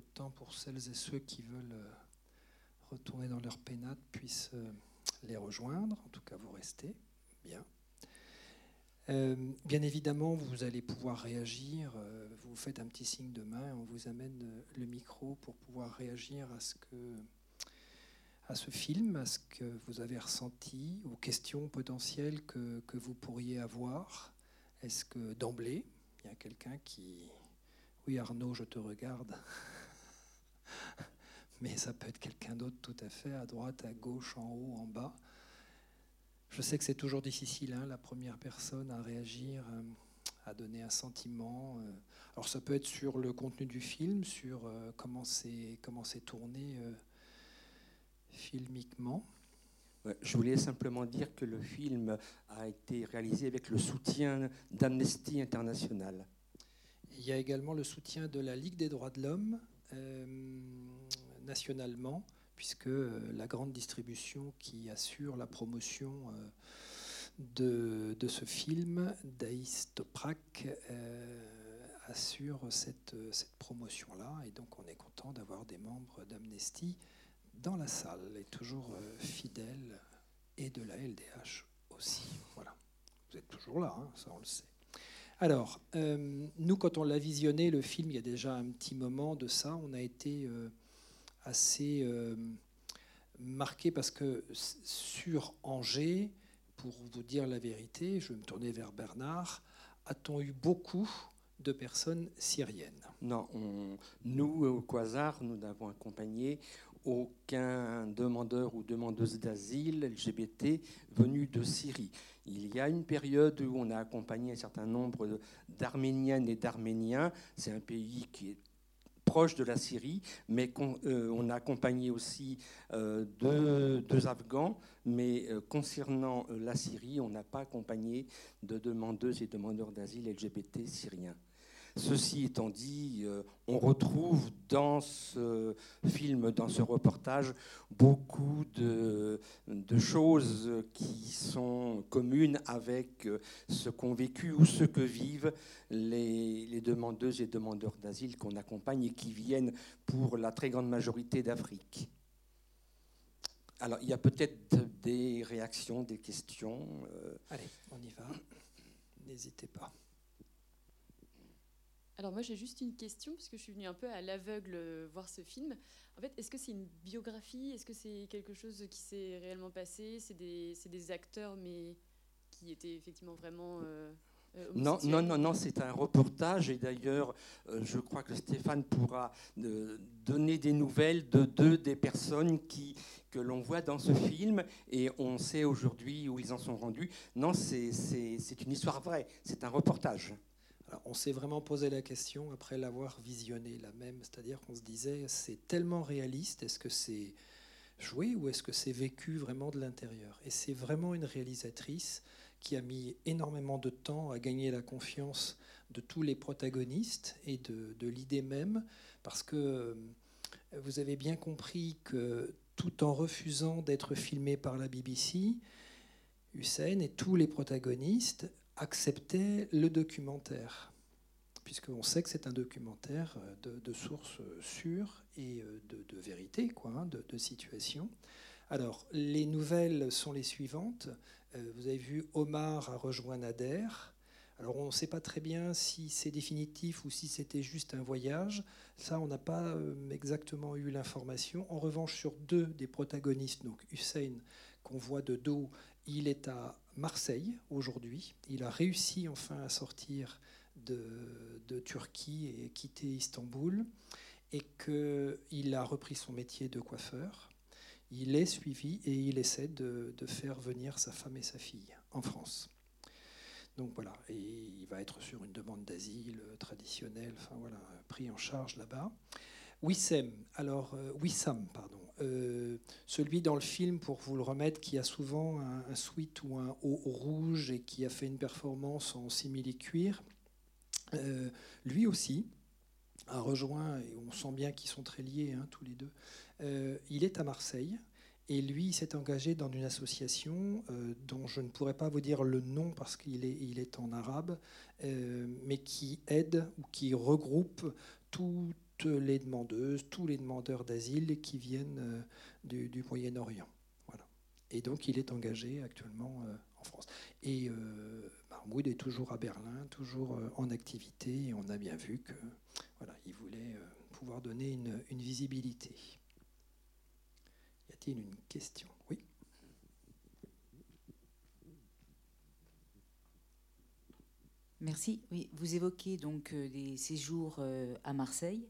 de temps pour celles et ceux qui veulent retourner dans leur pénate puissent les rejoindre. En tout cas, vous restez. Bien. Euh, bien évidemment, vous allez pouvoir réagir. Euh, vous faites un petit signe de main, on vous amène euh, le micro pour pouvoir réagir à ce que à ce film, à ce que vous avez ressenti, aux questions potentielles que, que vous pourriez avoir. Est-ce que d'emblée, il y a quelqu'un qui... Oui Arnaud, je te regarde. Mais ça peut être quelqu'un d'autre tout à fait, à droite, à gauche, en haut, en bas. Je sais que c'est toujours difficile, hein, la première personne à réagir, euh, à donner un sentiment. Euh. Alors ça peut être sur le contenu du film, sur euh, comment c'est comment c'est tourné filmiquement. Je voulais simplement dire que le film a été réalisé avec le soutien d'Amnesty International. Il y a également le soutien de la Ligue des droits de l'homme nationalement puisque euh, la grande distribution qui assure la promotion euh, de, ce film, Daïs Toprak, euh, assure cette, cette promotion-là. Et donc on est content d'avoir des membres d'Amnesty dans la salle et toujours fidèles et de la LDH aussi. Voilà. Vous êtes toujours là, hein, ça on le sait. Alors, nous, quand on l'a visionné, le film, il y a déjà un petit moment de ça, on a été assez euh, marqué parce que sur Angers, pour vous dire la vérité, je vais me tourner vers Bernard, a-t-on eu beaucoup de personnes syriennes? Non, nous, au Quasar, nous n'avons accompagné aucun demandeur ou demandeuse d'asile LGBT venu de Syrie. Il y a une période où on a accompagné un certain nombre d'Arméniennes et d'Arméniens. C'est un pays qui est proche de la Syrie, mais euh, on a accompagné aussi euh, deux, Afghans. Mais euh, concernant la Syrie, on n'a pas accompagné de demandeuses et demandeurs d'asile LGBT syriens. Ceci étant dit, euh, on retrouve dans ce film, dans ce reportage, beaucoup de, choses qui sont communes avec ce qu'ont vécu ou ce que vivent les, demandeuses et demandeurs d'asile qu'on accompagne et qui viennent pour la très grande majorité d'Afrique. Alors, il y a peut-être des réactions, des questions. Euh. Allez, on y va. N'hésitez pas. Alors moi j'ai juste une question, puisque je suis venue un peu à l'aveugle euh, voir ce film. En fait, est-ce que c'est une biographie? Est-ce que c'est quelque chose qui s'est réellement passé? C'est des, des, acteurs, mais qui étaient effectivement vraiment... Euh, euh, non, non, non, non, c'est un reportage. Et d'ailleurs, je crois que Stéphane pourra donner des nouvelles de deux des personnes qui, que l'on voit dans ce film. Et on sait aujourd'hui où ils en sont rendus. Non, c'est une histoire vraie, c'est un reportage on s'est vraiment posé la question après l'avoir visionné la même, c'est-à-dire qu'on se disait c'est tellement réaliste, est-ce que c'est joué ou est-ce que c'est vécu vraiment de l'intérieur? Et c'est vraiment une réalisatrice qui a mis énormément de temps à gagner la confiance de tous les protagonistes et de, l'idée même, parce que euh, vous avez bien compris que tout en refusant d'être filmé par la BBC, Hussein et tous les protagonistes accepter le documentaire, puisqu'on sait que c'est un documentaire euh, de, sources sûres et euh, de, vérité, quoi, hein, de, de, situation. Alors, les nouvelles sont les suivantes. Euh, vous avez vu, Omar a rejoint Nader. Alors, on ne sait pas très bien si c'est définitif ou si c'était juste un voyage. Ça, on n'a pas exactement eu l'information. En revanche, sur deux des protagonistes, donc Hussein, qu'on voit de dos, il est à Marseille aujourd'hui. Il a réussi enfin à sortir de, Turquie et quitter Istanbul et qu'il a repris son métier de coiffeur. Il est suivi et il essaie de, faire venir sa femme et sa fille en France. Donc voilà, et il va être sur une demande d'asile traditionnelle, enfin voilà, pris en charge là-bas. Wissem, alors euh, Wissam, pardon, euh, celui dans le film, pour vous le remettre, qui a souvent un, sweat ou un haut rouge et qui a fait une performance en simili-cuir, euh, lui aussi a rejoint, et on sent bien qu'ils sont très liés hein, tous les deux, euh, il est à Marseille. Et lui s'est engagé dans une association dont je ne pourrais pas vous dire le nom parce qu'il est, il est en arabe, mais qui aide ou qui regroupe tout, les demandeuses, tous les demandeurs d'asile qui viennent du, du Moyen-Orient. Voilà. Et donc il est engagé actuellement en France. Et Mahmoud est toujours à Berlin, toujours en activité, et on a bien vu que voilà, il voulait pouvoir donner une visibilité. Y a-t-il une question Oui. Merci. Vous évoquez donc euh, des séjours euh, à Marseille.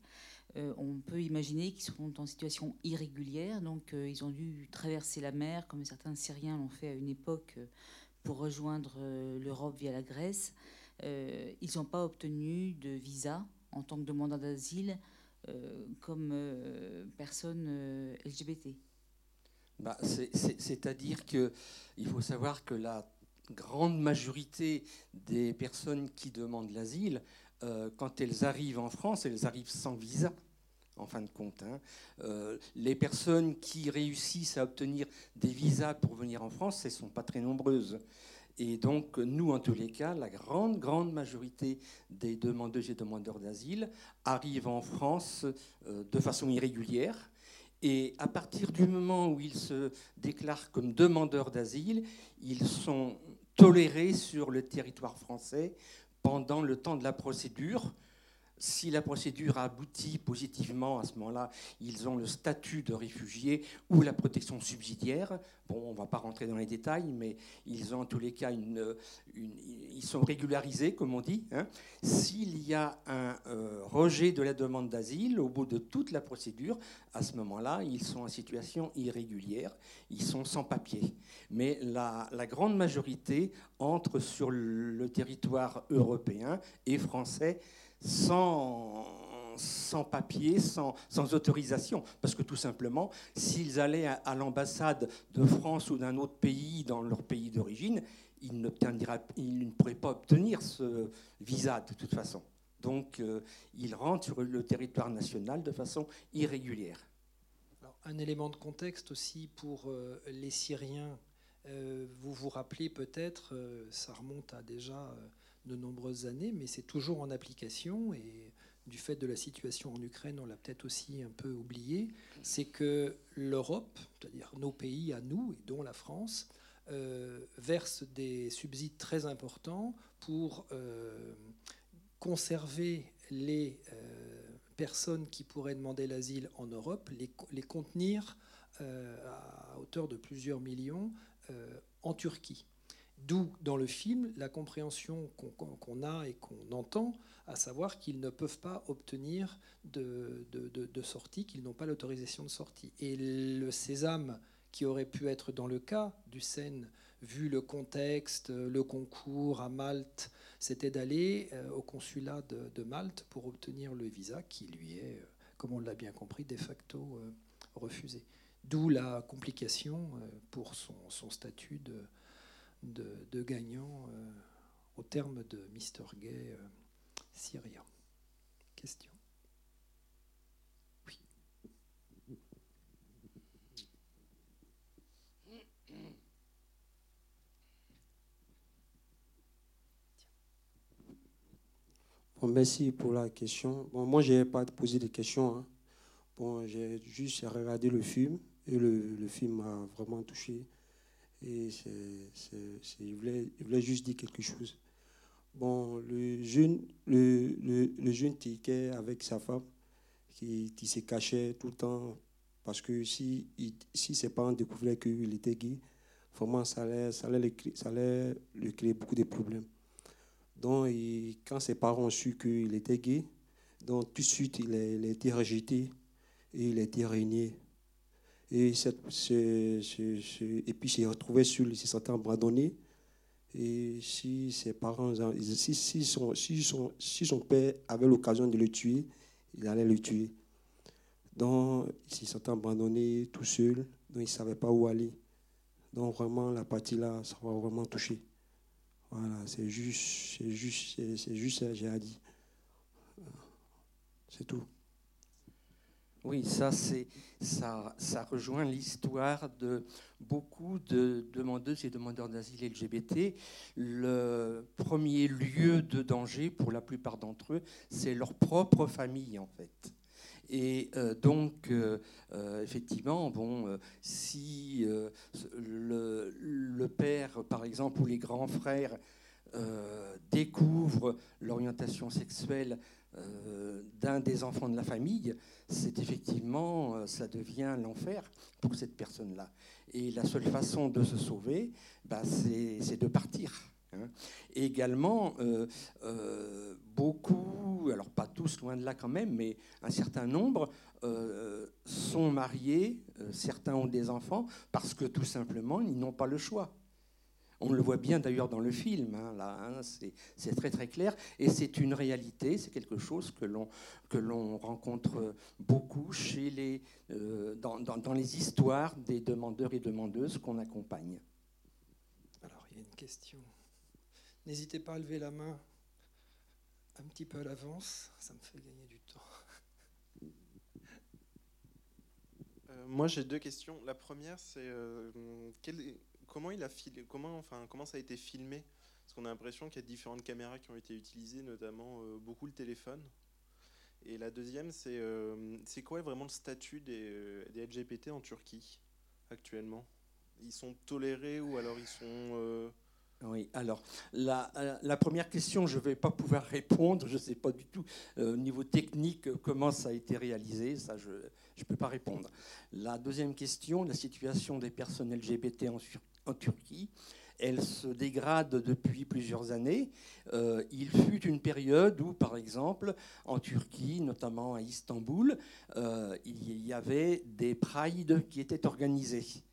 Euh, on peut imaginer qu'ils sont en situation irrégulière, donc ils ont dû traverser la mer, comme certains Syriens l'ont fait à une époque, pour rejoindre l'Europe via la Grèce. ils n'ont pas obtenu de visa en tant que demandeurs d'asile comme personnes LGBT. Bah, C'est-à-dire qu'il faut savoir que la grande majorité des personnes qui demandent l'asile, euh, quand elles arrivent en France, elles arrivent sans visa, en fin de compte. Hein. Euh, les personnes qui réussissent à obtenir des visas pour venir en France, elles ne sont pas très nombreuses. Et donc, nous, en tous les cas, la grande, grande majorité des demandeuses et demandeurs d'asile arrivent en France euh, de façon irrégulière. Et à partir du moment où ils se déclarent comme demandeurs d'asile, ils sont tolérés sur le territoire français pendant le temps de la procédure. Si la procédure aboutit positivement, à ce moment-là, ils ont le statut de réfugié ou la protection subsidiaire. Bon, on ne va pas rentrer dans les détails, mais ils ont en tous les cas une, ils sont régularisés, comme on dit. Hein. S'il y a un euh, rejet de la demande d'asile au bout de toute la procédure, à ce moment-là, ils sont en situation irrégulière, ils sont sans papier. Mais la, la grande majorité entre sur le territoire européen et français sans papier, sans, autorisation. Parce que tout simplement, s'ils allaient à, l'ambassade de France ou d'un autre pays dans leur pays d'origine, ils, ne pourraient pas obtenir ce visa de toute façon. Donc, euh, ils rentrent sur le territoire national de façon irrégulière. un élément de contexte aussi pour euh, les Syriens. Euh, vous vous rappelez peut-être, ça remonte à déjà de nombreuses années, mais c'est toujours en application et du fait de la situation en Ukraine, on l'a peut-être aussi un peu oublié, c'est que l'Europe, c'est-à-dire nos pays à nous, et dont la France, euh, verse des subsides très importants pour euh, conserver les euh, personnes qui pourraient demander l'asile en Europe, les, les contenir à hauteur de plusieurs millions en Turquie. D'où, dans le film, la compréhension qu'on a et qu'on entend, à savoir qu'ils ne peuvent pas obtenir de, sortie, qu'ils n'ont pas l'autorisation de sortie. Et le sésame qui aurait pu être dans le cas du Seine, vu le contexte, le concours à Malte, c'était d'aller euh, au consulat de, Malte pour obtenir le visa qui lui est, euh, comme on l'a bien compris, de facto euh, refusé. D'où la complication pour son statut de de, gagnants euh, au terme de Mister Gay euh, Syria. Question? Oui. Bon, merci pour la question. Bon, moi, je n'ai pas posé de questions. Hein. Bon, j'ai juste regardé le film et le, le film m'a vraiment touché. Et je, voulais, juste dire quelque chose. Bon, le jeune, le, le, jeune avec sa femme, qui, qui se cachait tout le temps, parce que si, si ses parents découvraient qu'il était gay, vraiment, ça allait, ça allait, ça allait lui créer beaucoup de problèmes. Donc, quand ses parents ont su qu'il était gay, donc tout de suite, il a, il a été rejeté et il a été régné. Et, cette, et puis s'est retrouvé sur il s'est senti abandonné. Et si ses parents, si, son, si, son, si son père avait l'occasion de le tuer, il allait le tuer. Donc, il s'est senti abandonné tout seul, donc il ne savait pas où aller. Donc, vraiment, la partie là, ça va vraiment toucher. Voilà, c'est juste, c'est juste, c'est juste ça, j'ai à dire. C'est tout. Oui, ça, ça, ça rejoint l'histoire de beaucoup de demandeuses et demandeurs d'asile LGBT. Le premier lieu de danger pour la plupart d'entre eux, c'est leur propre famille, en fait. Et donc, effectivement, bon, si le, père, par exemple, ou les grands frères découvrent l'orientation sexuelle d'un des enfants de la famille, c'est effectivement, ça devient l'enfer pour cette personne-là. Et la seule façon de se sauver, bah, c'est de partir. Hein. également, euh, euh, beaucoup, alors pas tous loin de là quand même, mais un certain nombre euh, sont mariés, certains ont des enfants, parce que tout simplement, ils n'ont pas le choix. On le voit bien d'ailleurs dans le film, hein, là, hein, c'est très très clair, et c'est une réalité, c'est quelque chose que l'on que l'on rencontre beaucoup chez les, dans, dans, les histoires des demandeurs et demandeuses qu'on accompagne. Alors il y a une question. N'hésitez pas à lever la main un petit peu à l'avance, ça me fait gagner du temps. Euh, moi j'ai deux questions. La première c'est euh, comment il a comment enfin comment ça a été filmé? Parce qu'on a l'impression qu'il y a différentes caméras qui ont été utilisées, notamment euh, beaucoup le téléphone. Et la deuxième c'est c'est quoi vraiment le statut des, des LGBT en Turquie actuellement? Ils sont tolérés ou alors ils sont oui, alors la, euh, la, première question, je ne vais pas pouvoir répondre. Je ne sais pas du tout euh, au niveau technique comment ça a été réalisé. Ça, je ne peux pas répondre. La deuxième question, la situation des personnes LGBT en, en Turquie, elle se dégrade depuis plusieurs années. Euh, il fut une période où, par exemple, en Turquie, notamment à Istanbul, il y avait des prides qui étaient organisés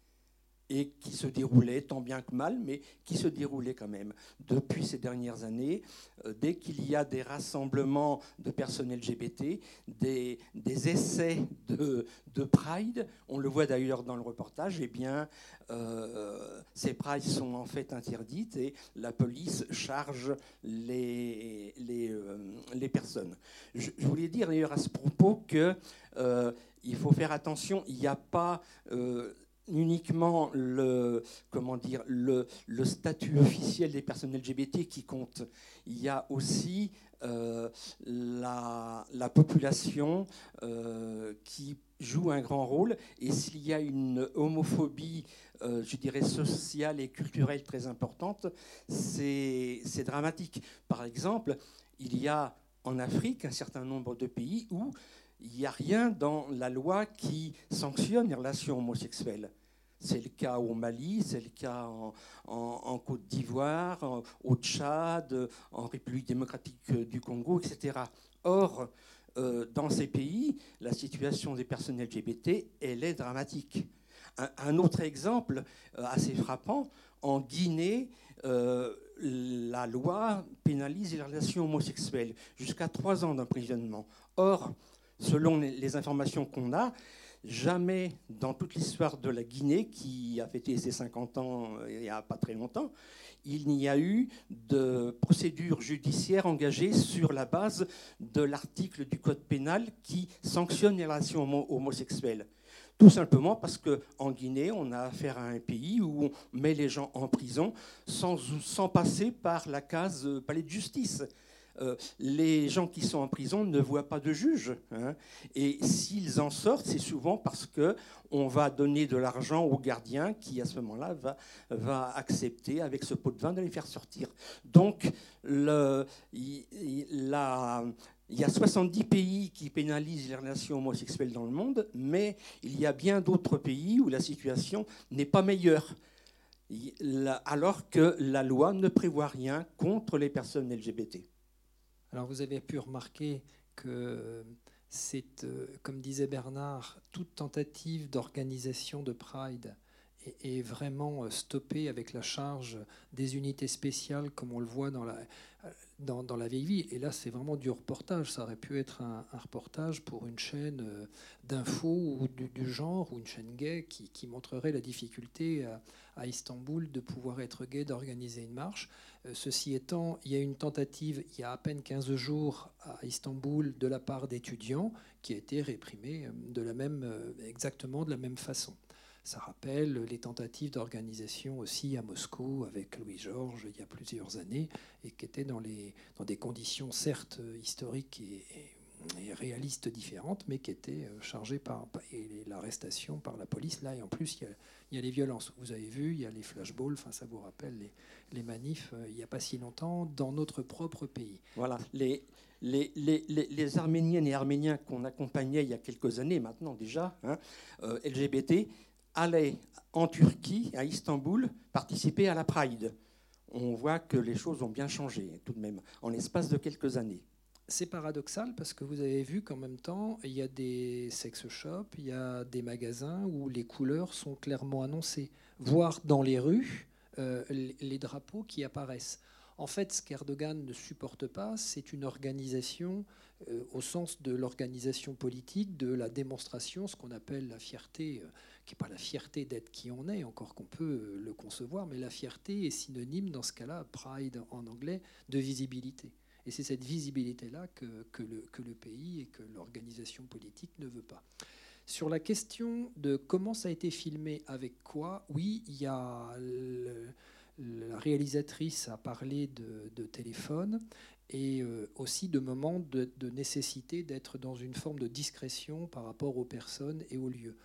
et qui se déroulait tant bien que mal, mais qui se déroulait quand même. Depuis ces dernières années, euh, dès qu'il y a des rassemblements de personnes LGBT, des, essais de, de, Pride, on le voit d'ailleurs dans le reportage, eh bien, euh, ces Prides sont en fait interdites et la police charge les, euh, personnes. Je, voulais dire d'ailleurs à ce propos que il faut faire attention, il n'y a pas uniquement le, comment dire, le, statut officiel des personnes LGBT qui compte. Il y a aussi euh, la, la, population euh, qui joue un grand rôle. Et s'il y a une homophobie, euh, je dirais, sociale et culturelle très importante, c'est dramatique. Par exemple, il y a en Afrique un certain nombre de pays où il n'y a rien dans la loi qui sanctionne les relations homosexuelles. C'est le cas au Mali, c'est le cas en, Côte d'Ivoire, au Tchad, en République démocratique du Congo, etc. Or, euh, dans ces pays, la situation des personnes LGBT, elle est dramatique. Un, autre exemple euh, assez frappant, en Guinée, euh, la loi pénalise les relations homosexuelles jusqu'à trois ans d'emprisonnement. Or, selon les informations qu'on a, Jamais dans toute l'histoire de la Guinée, qui a fêté ses 50 ans euh, il n'y a pas très longtemps, il n'y a eu de procédure judiciaire engagée sur la base de l'article du Code pénal qui sanctionne les relations homosexuelles. Tout simplement parce qu'en Guinée, on a affaire à un pays où on met les gens en prison sans, sans passer par la case palais de justice. Euh, les gens qui sont en prison ne voient pas de juge. Hein. et s'ils en sortent, c'est souvent parce que on va donner de l'argent au gardien qui, à ce moment-là, va, accepter, avec ce pot de vin, de les faire sortir. Donc, il y a 70 pays qui pénalisent les relations homosexuelles dans le monde, mais il y a bien d'autres pays où la situation n'est pas meilleure alors que la loi ne prévoit rien contre les personnes LGBT. Alors vous avez pu remarquer que c'est, euh, comme disait Bernard, toute tentative d'organisation de Pride est, vraiment euh, stoppée avec la charge des unités spéciales, comme on le voit dans la, dans, dans la vieille vie. Et là, c'est vraiment du reportage. Ça aurait pu être un, reportage pour une chaîne euh, d'infos ou du, genre, ou une chaîne gay qui, montrerait la difficulté à, à, Istanbul de pouvoir être gay, d'organiser une marche. Euh, ceci étant, il y a une tentative il y a à peine 15 jours à Istanbul de la part d'étudiants qui a été réprimée euh, de la même, exactement de la même façon. Ça rappelle les tentatives d'organisation aussi à Moscou avec Louis-Georges il y a plusieurs années et qui étaient dans, des conditions certes historiques et, réalistes différentes, mais qui étaient chargées par l'arrestation par la police. Là, et en plus, il y, a, les violences. Vous avez vu, il y a les flashballs. Enfin, ça vous rappelle les, manifs il n'y a pas si longtemps dans notre propre pays. Voilà. Les, Arméniennes et Arméniens qu'on accompagnait il y a quelques années maintenant déjà, hein, LGBT, allaient en Turquie, à Istanbul, participer à la Pride. On voit que les choses ont bien changé tout de même en l'espace de quelques années. C'est paradoxal parce que vous avez vu qu'en même temps, il y a des sex shops, il y a des magasins où les couleurs sont clairement annoncées, voire dans les rues, euh, les drapeaux qui apparaissent. En fait, ce qu'Erdogan ne supporte pas, c'est une organisation euh, au sens de l'organisation politique, de la démonstration, ce qu'on appelle la fierté, euh, qui n'est pas la fierté d'être qui on est, encore qu'on peut euh, le concevoir, mais la fierté est synonyme, dans ce cas-là, pride en anglais, de visibilité. Et c'est cette visibilité-là que, que, le, que, le, pays et que l'organisation politique ne veut pas. Sur la question de comment ça a été filmé, avec quoi, oui, il y a la réalisatrice a parlé de, téléphone et euh, aussi de moments de nécessité d'être dans une forme de discrétion par rapport aux personnes et aux lieux.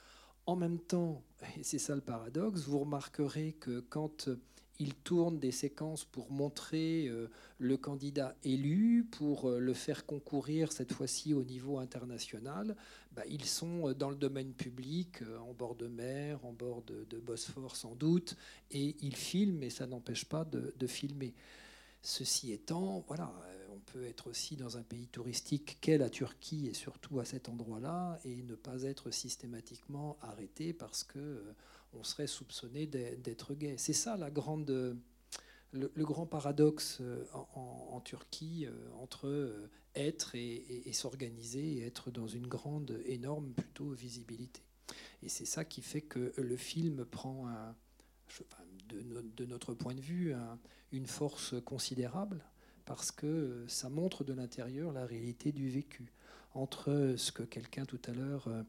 En même temps, et c'est ça le paradoxe, vous remarquerez que quand il tourne des séquences pour montrer euh, le candidat élu, pour euh, le faire concourir cette fois-ci au niveau international, bah, ils sont dans le domaine public, euh, en bord de mer, en bord de, Bosphore sans doute, et ils filment, et ça n'empêche pas de, de filmer. Ceci étant, voilà, peut être aussi dans un pays touristique qu'est la Turquie et surtout à cet endroit-là et ne pas être systématiquement arrêté parce que euh, on serait soupçonné d'être gay. C'est ça la grande, le, grand paradoxe euh, en, Turquie euh, entre être et, s'organiser et être dans une grande, énorme plutôt visibilité. Et c'est ça qui fait que le film prend de, notre point de vue une force considérable parce que ça montre de l'intérieur la réalité du vécu. Entre ce que quelqu'un tout à l'heure euh,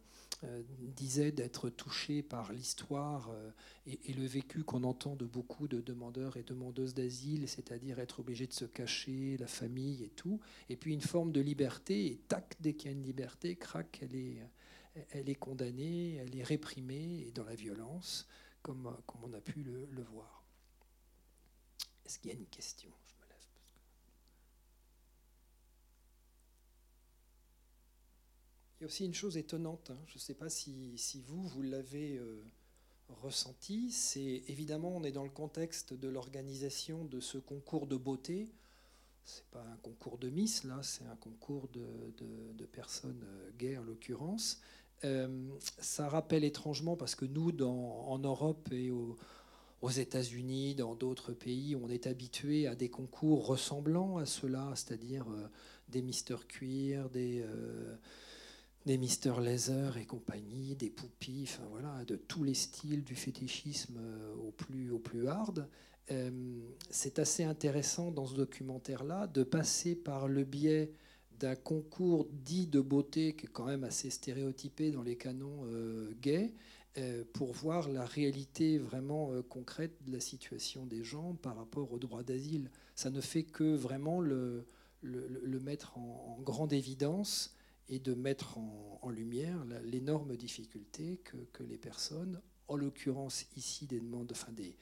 euh, disait d'être touché par l'histoire euh, et, le vécu qu'on entend de beaucoup de demandeurs et demandeuses d'asile, c'est-à-dire être obligé de se cacher, la famille et tout, et puis une forme de liberté, et tac, dès qu'il y a une liberté, crac, elle est, elle est condamnée, elle est réprimée et dans la violence, comme, comme on a pu le voir. Est-ce qu'il y a une question? Il y a aussi une chose étonnante, hein. je ne sais pas si, vous, vous l'avez euh, ressenti, c'est évidemment on est dans le contexte de l'organisation de ce concours de beauté. Ce n'est pas un concours de Miss, là, c'est un concours de, personnes euh, gays en l'occurrence. Euh, ça rappelle étrangement, parce que nous, en Europe et aux États-Unis, dans d'autres pays, on est habitué à des concours ressemblant à cela, c'est-à-dire des Mister Queer, des des Mister Laser et compagnie, des poupies, enfin voilà, de tous les styles du fétichisme euh, au plus, au plus hard. Euh, c'est assez intéressant dans ce documentaire-là de passer par le biais d'un concours dit de beauté qui est quand même assez stéréotypé dans les canons euh, gays pour voir la réalité vraiment concrète de la situation des gens par rapport au droit d'asile. Ça ne fait que vraiment le, le, mettre en, en grande évidence et de mettre en, lumière l'énorme difficulté que, les personnes, en l'occurrence ici des demandes, enfin des,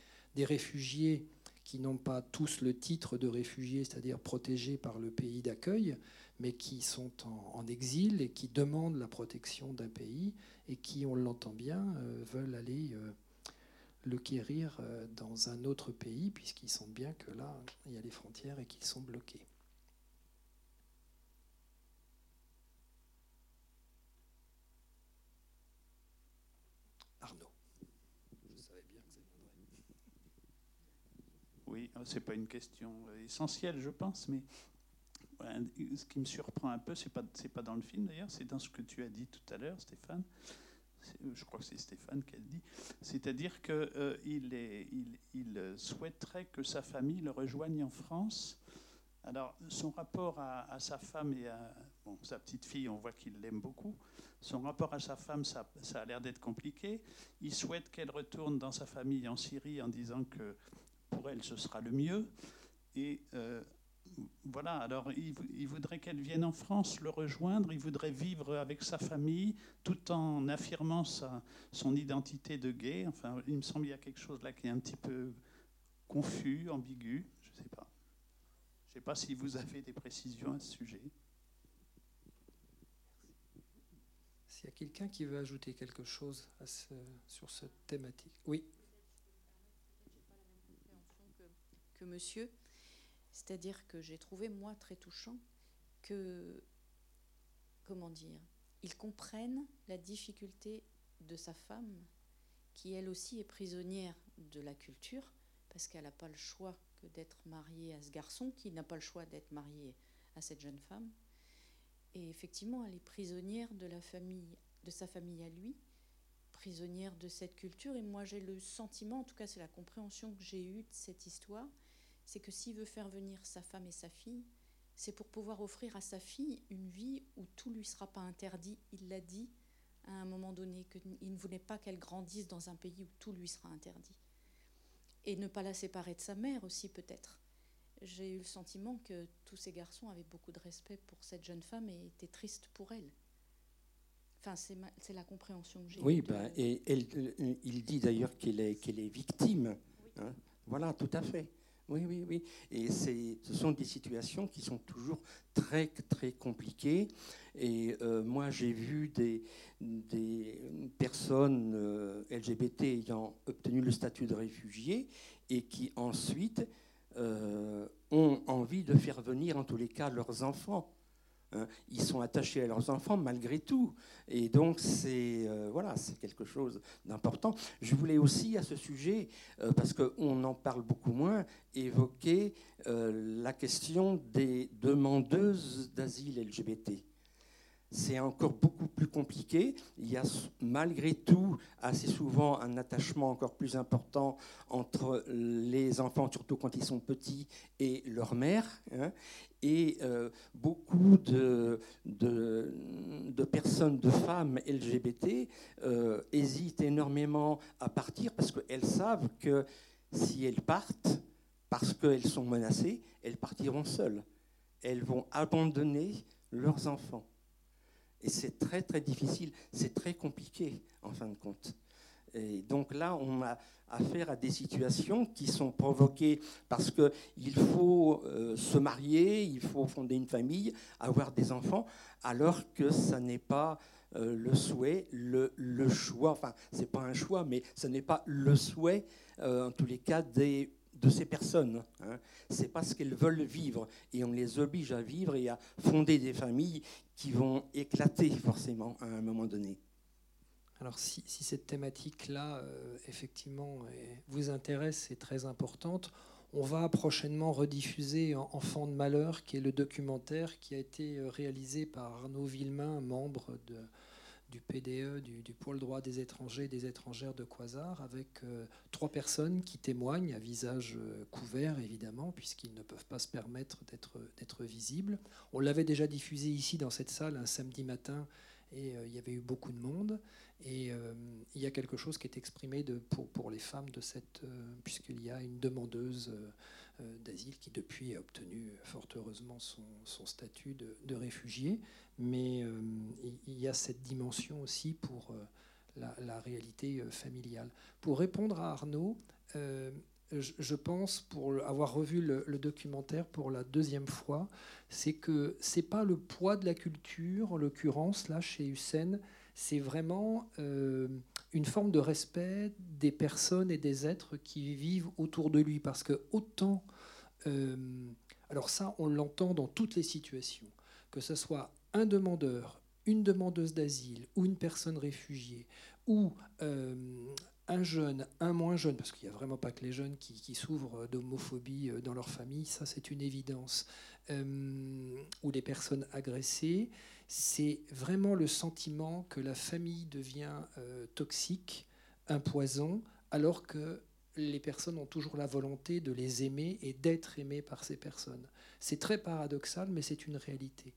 réfugiés qui n'ont pas tous le titre de réfugiés, c'est-à-dire protégés par le pays d'accueil, mais qui sont en, exil et qui demandent la protection d'un pays et qui, on l'entend bien, euh, veulent aller euh, le quérir euh, dans un autre pays, puisqu'ils sentent bien que là, il y a les frontières et qu'ils sont bloqués. Oui, euh, ce n'est pas une question euh, essentielle, je pense, mais ce qui me surprend un peu, ce n'est pas, pas dans le film d'ailleurs, c'est dans ce que tu as dit tout à l'heure, Stéphane. Euh, je crois que c'est Stéphane qui a dit. C'est-à-dire qu'il il, il, souhaiterait que sa famille le rejoigne en France. Alors, son rapport à, sa femme et à sa petite fille, on voit qu'il l'aime beaucoup. Son rapport à sa femme, ça, ça a l'air d'être compliqué. Il souhaite qu'elle retourne dans sa famille en Syrie en disant que pour elle, ce sera le mieux. Et euh, voilà, alors il, voudrait qu'elle vienne en France le rejoindre, il voudrait vivre avec sa famille tout en affirmant sa, son identité de gay. Enfin, il me semble qu'il y a quelque chose là qui est un petit peu confus, ambigu, je ne sais pas. Je ne sais pas si vous avez des précisions à ce sujet. S'il y a quelqu'un qui veut ajouter quelque chose sur cette thématique. Oui. Que monsieur. C'est-à-dire que j'ai trouvé, moi, très touchant que, comment dire, ils comprennent la difficulté de sa femme, qui elle aussi est prisonnière de la culture, parce qu'elle n'a pas le choix que d'être mariée à ce garçon, qui n'a pas le choix d'être marié à cette jeune femme. Et effectivement, elle est prisonnière de de sa famille à lui, prisonnière de cette culture. Et moi, j'ai le sentiment, en tout cas, c'est la compréhension que j'ai eue de cette histoire, c'est que s'il veut faire venir sa femme et sa fille, c'est pour pouvoir offrir à sa fille une vie où tout lui sera pas interdit. Il l'a dit à un moment donné qu'il ne voulait pas qu'elle grandisse dans un pays où tout lui sera interdit. Et ne pas la séparer de sa mère aussi peut-être. J'ai eu le sentiment que tous ces garçons avaient beaucoup de respect pour cette jeune femme et étaient tristes pour elle. Enfin, c'est la compréhension que j'ai. Oui, ben, et il dit d'ailleurs qu'elle est, qu'elle est victime. Hein. voilà, tout à fait. Oui, oui, oui. Et ce sont des situations qui sont toujours très, très compliquées. Et euh, moi, j'ai vu des, personnes euh, LGBT ayant obtenu le statut de réfugié et qui ensuite euh, ont envie de faire venir, en tous les cas, leurs enfants. Ils sont attachés à leurs enfants malgré tout. Et donc, c'est euh, voilà, c'est quelque chose d'important. Je voulais aussi, à ce sujet, euh, parce qu'on en parle beaucoup moins, évoquer euh, la question des demandeuses d'asile LGBT c'est encore beaucoup plus compliqué. Il y a malgré tout assez souvent un attachement encore plus important entre les enfants, surtout quand ils sont petits, et leur mère. Hein. Et euh, beaucoup de, personnes, de femmes LGBT euh, hésitent énormément à partir parce qu'elles savent que si elles partent, parce qu'elles sont menacées, elles partiront seules. Elles vont abandonner leurs enfants. Et c'est très très difficile, c'est très compliqué en fin de compte. Et donc là, on a affaire à des situations qui sont provoquées parce qu'il faut euh, se marier, il faut fonder une famille, avoir des enfants, alors que ça n'est pas euh, le souhait, le, le choix, enfin, c'est pas un choix, mais ce n'est pas le souhait, euh, en tous les cas, des de ces personnes. Hein. C'est parce qu'elles veulent vivre et on les oblige à vivre et à fonder des familles qui vont éclater forcément à un moment donné. Alors si, cette thématique-là, euh, effectivement, vous intéresse, c'est très importante, on va prochainement rediffuser Enfants de malheur, qui est le documentaire qui a été euh, réalisé par Arnaud Villemain, membre de, du PDE, du, pôle droit des étrangers et des étrangères de Quasar, avec euh, trois personnes qui témoignent à visage euh, couvert, évidemment, puisqu'ils ne peuvent pas se permettre d'être visibles. On l'avait déjà diffusé ici dans cette salle un samedi matin, et euh, il y avait eu beaucoup de monde. Et il y a quelque chose qui est exprimé pour, pour, les femmes de cette, puisqu'il y a une demandeuse d'asile qui depuis a obtenu fort heureusement son, statut de, réfugié mais euh, il y a cette dimension aussi pour euh, la, réalité euh, familiale. Pour répondre à Arnaud, je pense, pour avoir revu le, documentaire pour la deuxième fois, c'est que c'est pas le poids de la culture, en l'occurrence, là, chez Hussein, c'est vraiment une forme de respect des personnes et des êtres qui vivent autour de lui. Parce que autant... alors ça, on l'entend dans toutes les situations, que ce soit un demandeur, une demandeuse d'asile ou une personne réfugiée ou euh, un jeune, un moins jeune, parce qu'il n'y a vraiment pas que les jeunes qui, s'ouvrent d'homophobie euh, dans leur famille, ça c'est une évidence, euh, ou les personnes agressées, c'est vraiment le sentiment que la famille devient toxique, un poison, alors que les personnes ont toujours la volonté de les aimer et d'être aimées par ces personnes. C'est très paradoxal, mais c'est une réalité.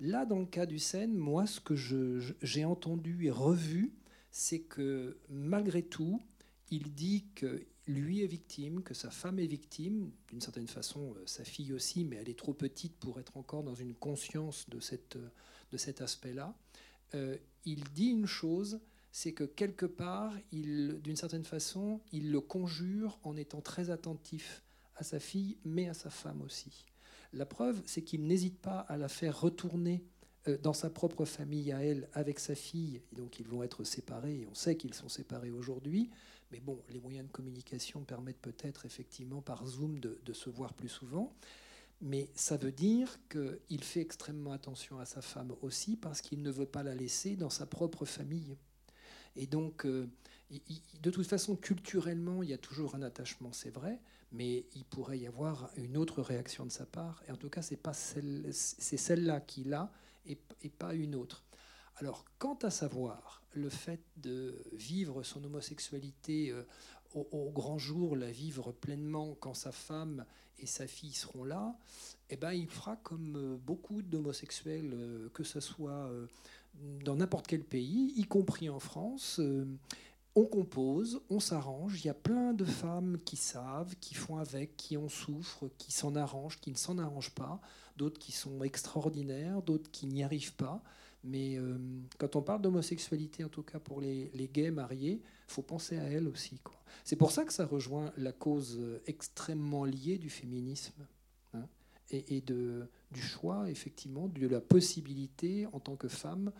Là, dans le cas du Seine, moi, ce que j'ai entendu et revu, c'est que malgré tout, il dit lui est victime, que sa femme est victime, d'une certaine façon euh, sa fille aussi, mais elle est trop petite pour être encore dans une conscience de, cette, de cet aspect-là. Euh, il dit une chose, c'est que quelque part, d'une certaine façon, il le conjure en étant très attentif à sa fille, mais à sa femme aussi. La preuve, c'est qu'il n'hésite pas à la faire retourner euh, dans sa propre famille à elle avec sa fille. Et donc ils vont être séparés, et on sait qu'ils sont séparés aujourd'hui. Mais bon, les moyens de communication permettent peut-être effectivement par Zoom de, se voir plus souvent. Mais ça veut dire qu'il fait extrêmement attention à sa femme aussi parce qu'il ne veut pas la laisser dans sa propre famille. Et donc, euh, de toute façon, culturellement, il y a toujours un attachement, c'est vrai, mais il pourrait y avoir une autre réaction de sa part. Et en tout cas, c'est celle, c'est celle-là qu'il a et, pas une autre. Alors, quant à savoir le fait de vivre son homosexualité euh, au, grand jour, la vivre pleinement quand sa femme et sa fille seront là, eh ben, il fera comme euh, beaucoup d'homosexuels, euh, que ce soit dans n'importe quel pays, y compris en France on compose, on s'arrange. Il y a plein de femmes qui savent, qui font avec, qui en souffrent, qui s'en arrangent, qui ne s'en arrangent pas. D'autres qui sont extraordinaires, d'autres qui n'y arrivent pas. Mais euh, quand on parle d'homosexualité, en tout cas pour les, gays mariés, faut penser à elles aussi. C'est pour ça que ça rejoint la cause euh, extrêmement liée du féminisme hein, et, de, du choix, effectivement, de la possibilité en tant que femme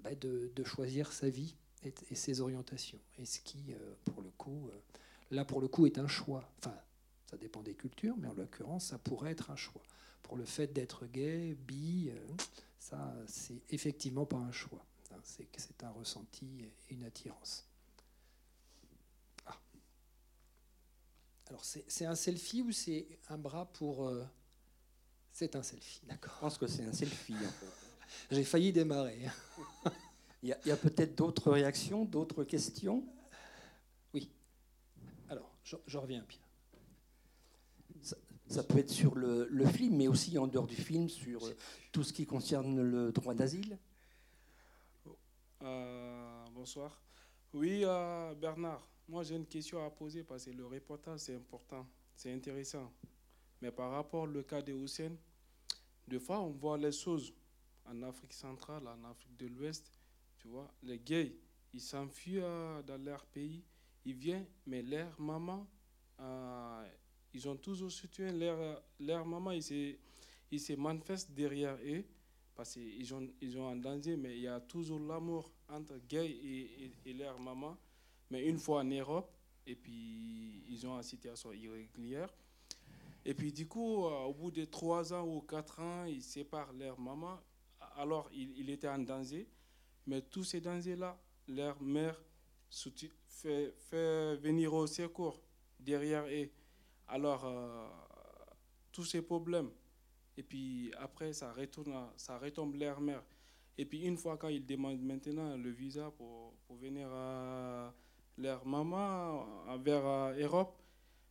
bah, de choisir sa vie et, ses orientations. Et ce qui, euh, pour le coup, euh, là pour le coup, est un choix. Enfin, ça dépend des cultures, mais en l'occurrence, ça pourrait être un choix. Pour le fait d'être gay, bi, ça, c'est effectivement pas un choix. Que c'est un ressenti et une attirance. Alors, c'est un selfie ou c'est un bras pour. c'est un selfie, d'accord. Je pense que c'est un selfie, en fait. J'ai failli démarrer. Il y a, peut-être d'autres réactions, d'autres questions? Oui. Alors, je, reviens, Pierre. Ça, ça, peut être sur le, film, mais aussi en dehors du film, sur euh, tout ce qui concerne le droit d'asile euh, Bonsoir. Oui, euh, Bernard, moi j'ai une question à poser parce que le reportage c'est important, c'est intéressant. Mais par rapport au cas de Hussein, des fois on voit les choses en Afrique centrale, en Afrique de l'Ouest, tu vois, les gays, ils s'enfuient dans leur pays, ils viennent, mais leur maman, euh, ils ont toujours soutenu leur, leur maman, ils se, ils se manifestent derrière eux parce qu'ils ont, ils ont un danger, mais il y a toujours l'amour entre gays et, et, leur maman. Mais une fois en Europe, et puis ils ont une situation irrégulière. Et puis du coup, euh, au bout de trois ans ou quatre ans, ils séparent leur maman. Alors, il, il était en danger. Mais tous ces dangers-là, leur mère fait, fait, venir au secours derrière eux. Alors, euh, tous ces problèmes, et puis après, ça, retourne ça retombe leur mère. Et puis une fois quand ils demandent maintenant le visa pour, pour venir à leur maman vers l'Europe,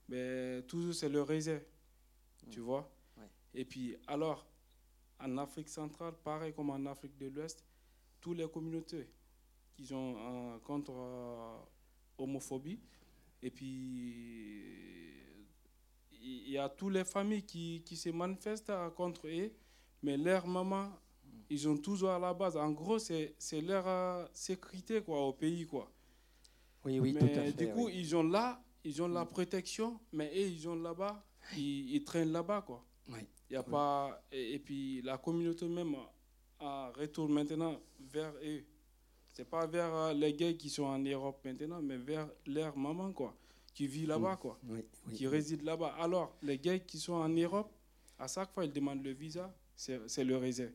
ben, toujours c'est le réserve, tu vois. Et puis alors, en Afrique centrale, pareil comme en Afrique de l'Ouest, toutes les communautés qui sont euh, contre l'homophobie. Euh, Et puis, il y a toutes les familles qui, qui se manifestent contre eux, mais leurs mamans, ils ont toujours à la base. En gros, c'est leur euh, sécurité quoi, au pays. Quoi. Oui, oui, tout à fait. Du coup, ils ont là, ils ont la protection, mais eux, ils ont là-bas, ils, traînent là-bas. Quoi. Oui. Il y a pas, et, et, puis la communauté même retourne maintenant vers eux. C'est pas vers euh, les gays qui sont en Europe maintenant, mais vers leur maman, quoi, qui vit là-bas, quoi, qui réside là-bas. Alors, les gays qui sont en Europe, à chaque fois, ils demandent le visa, c'est le réserve.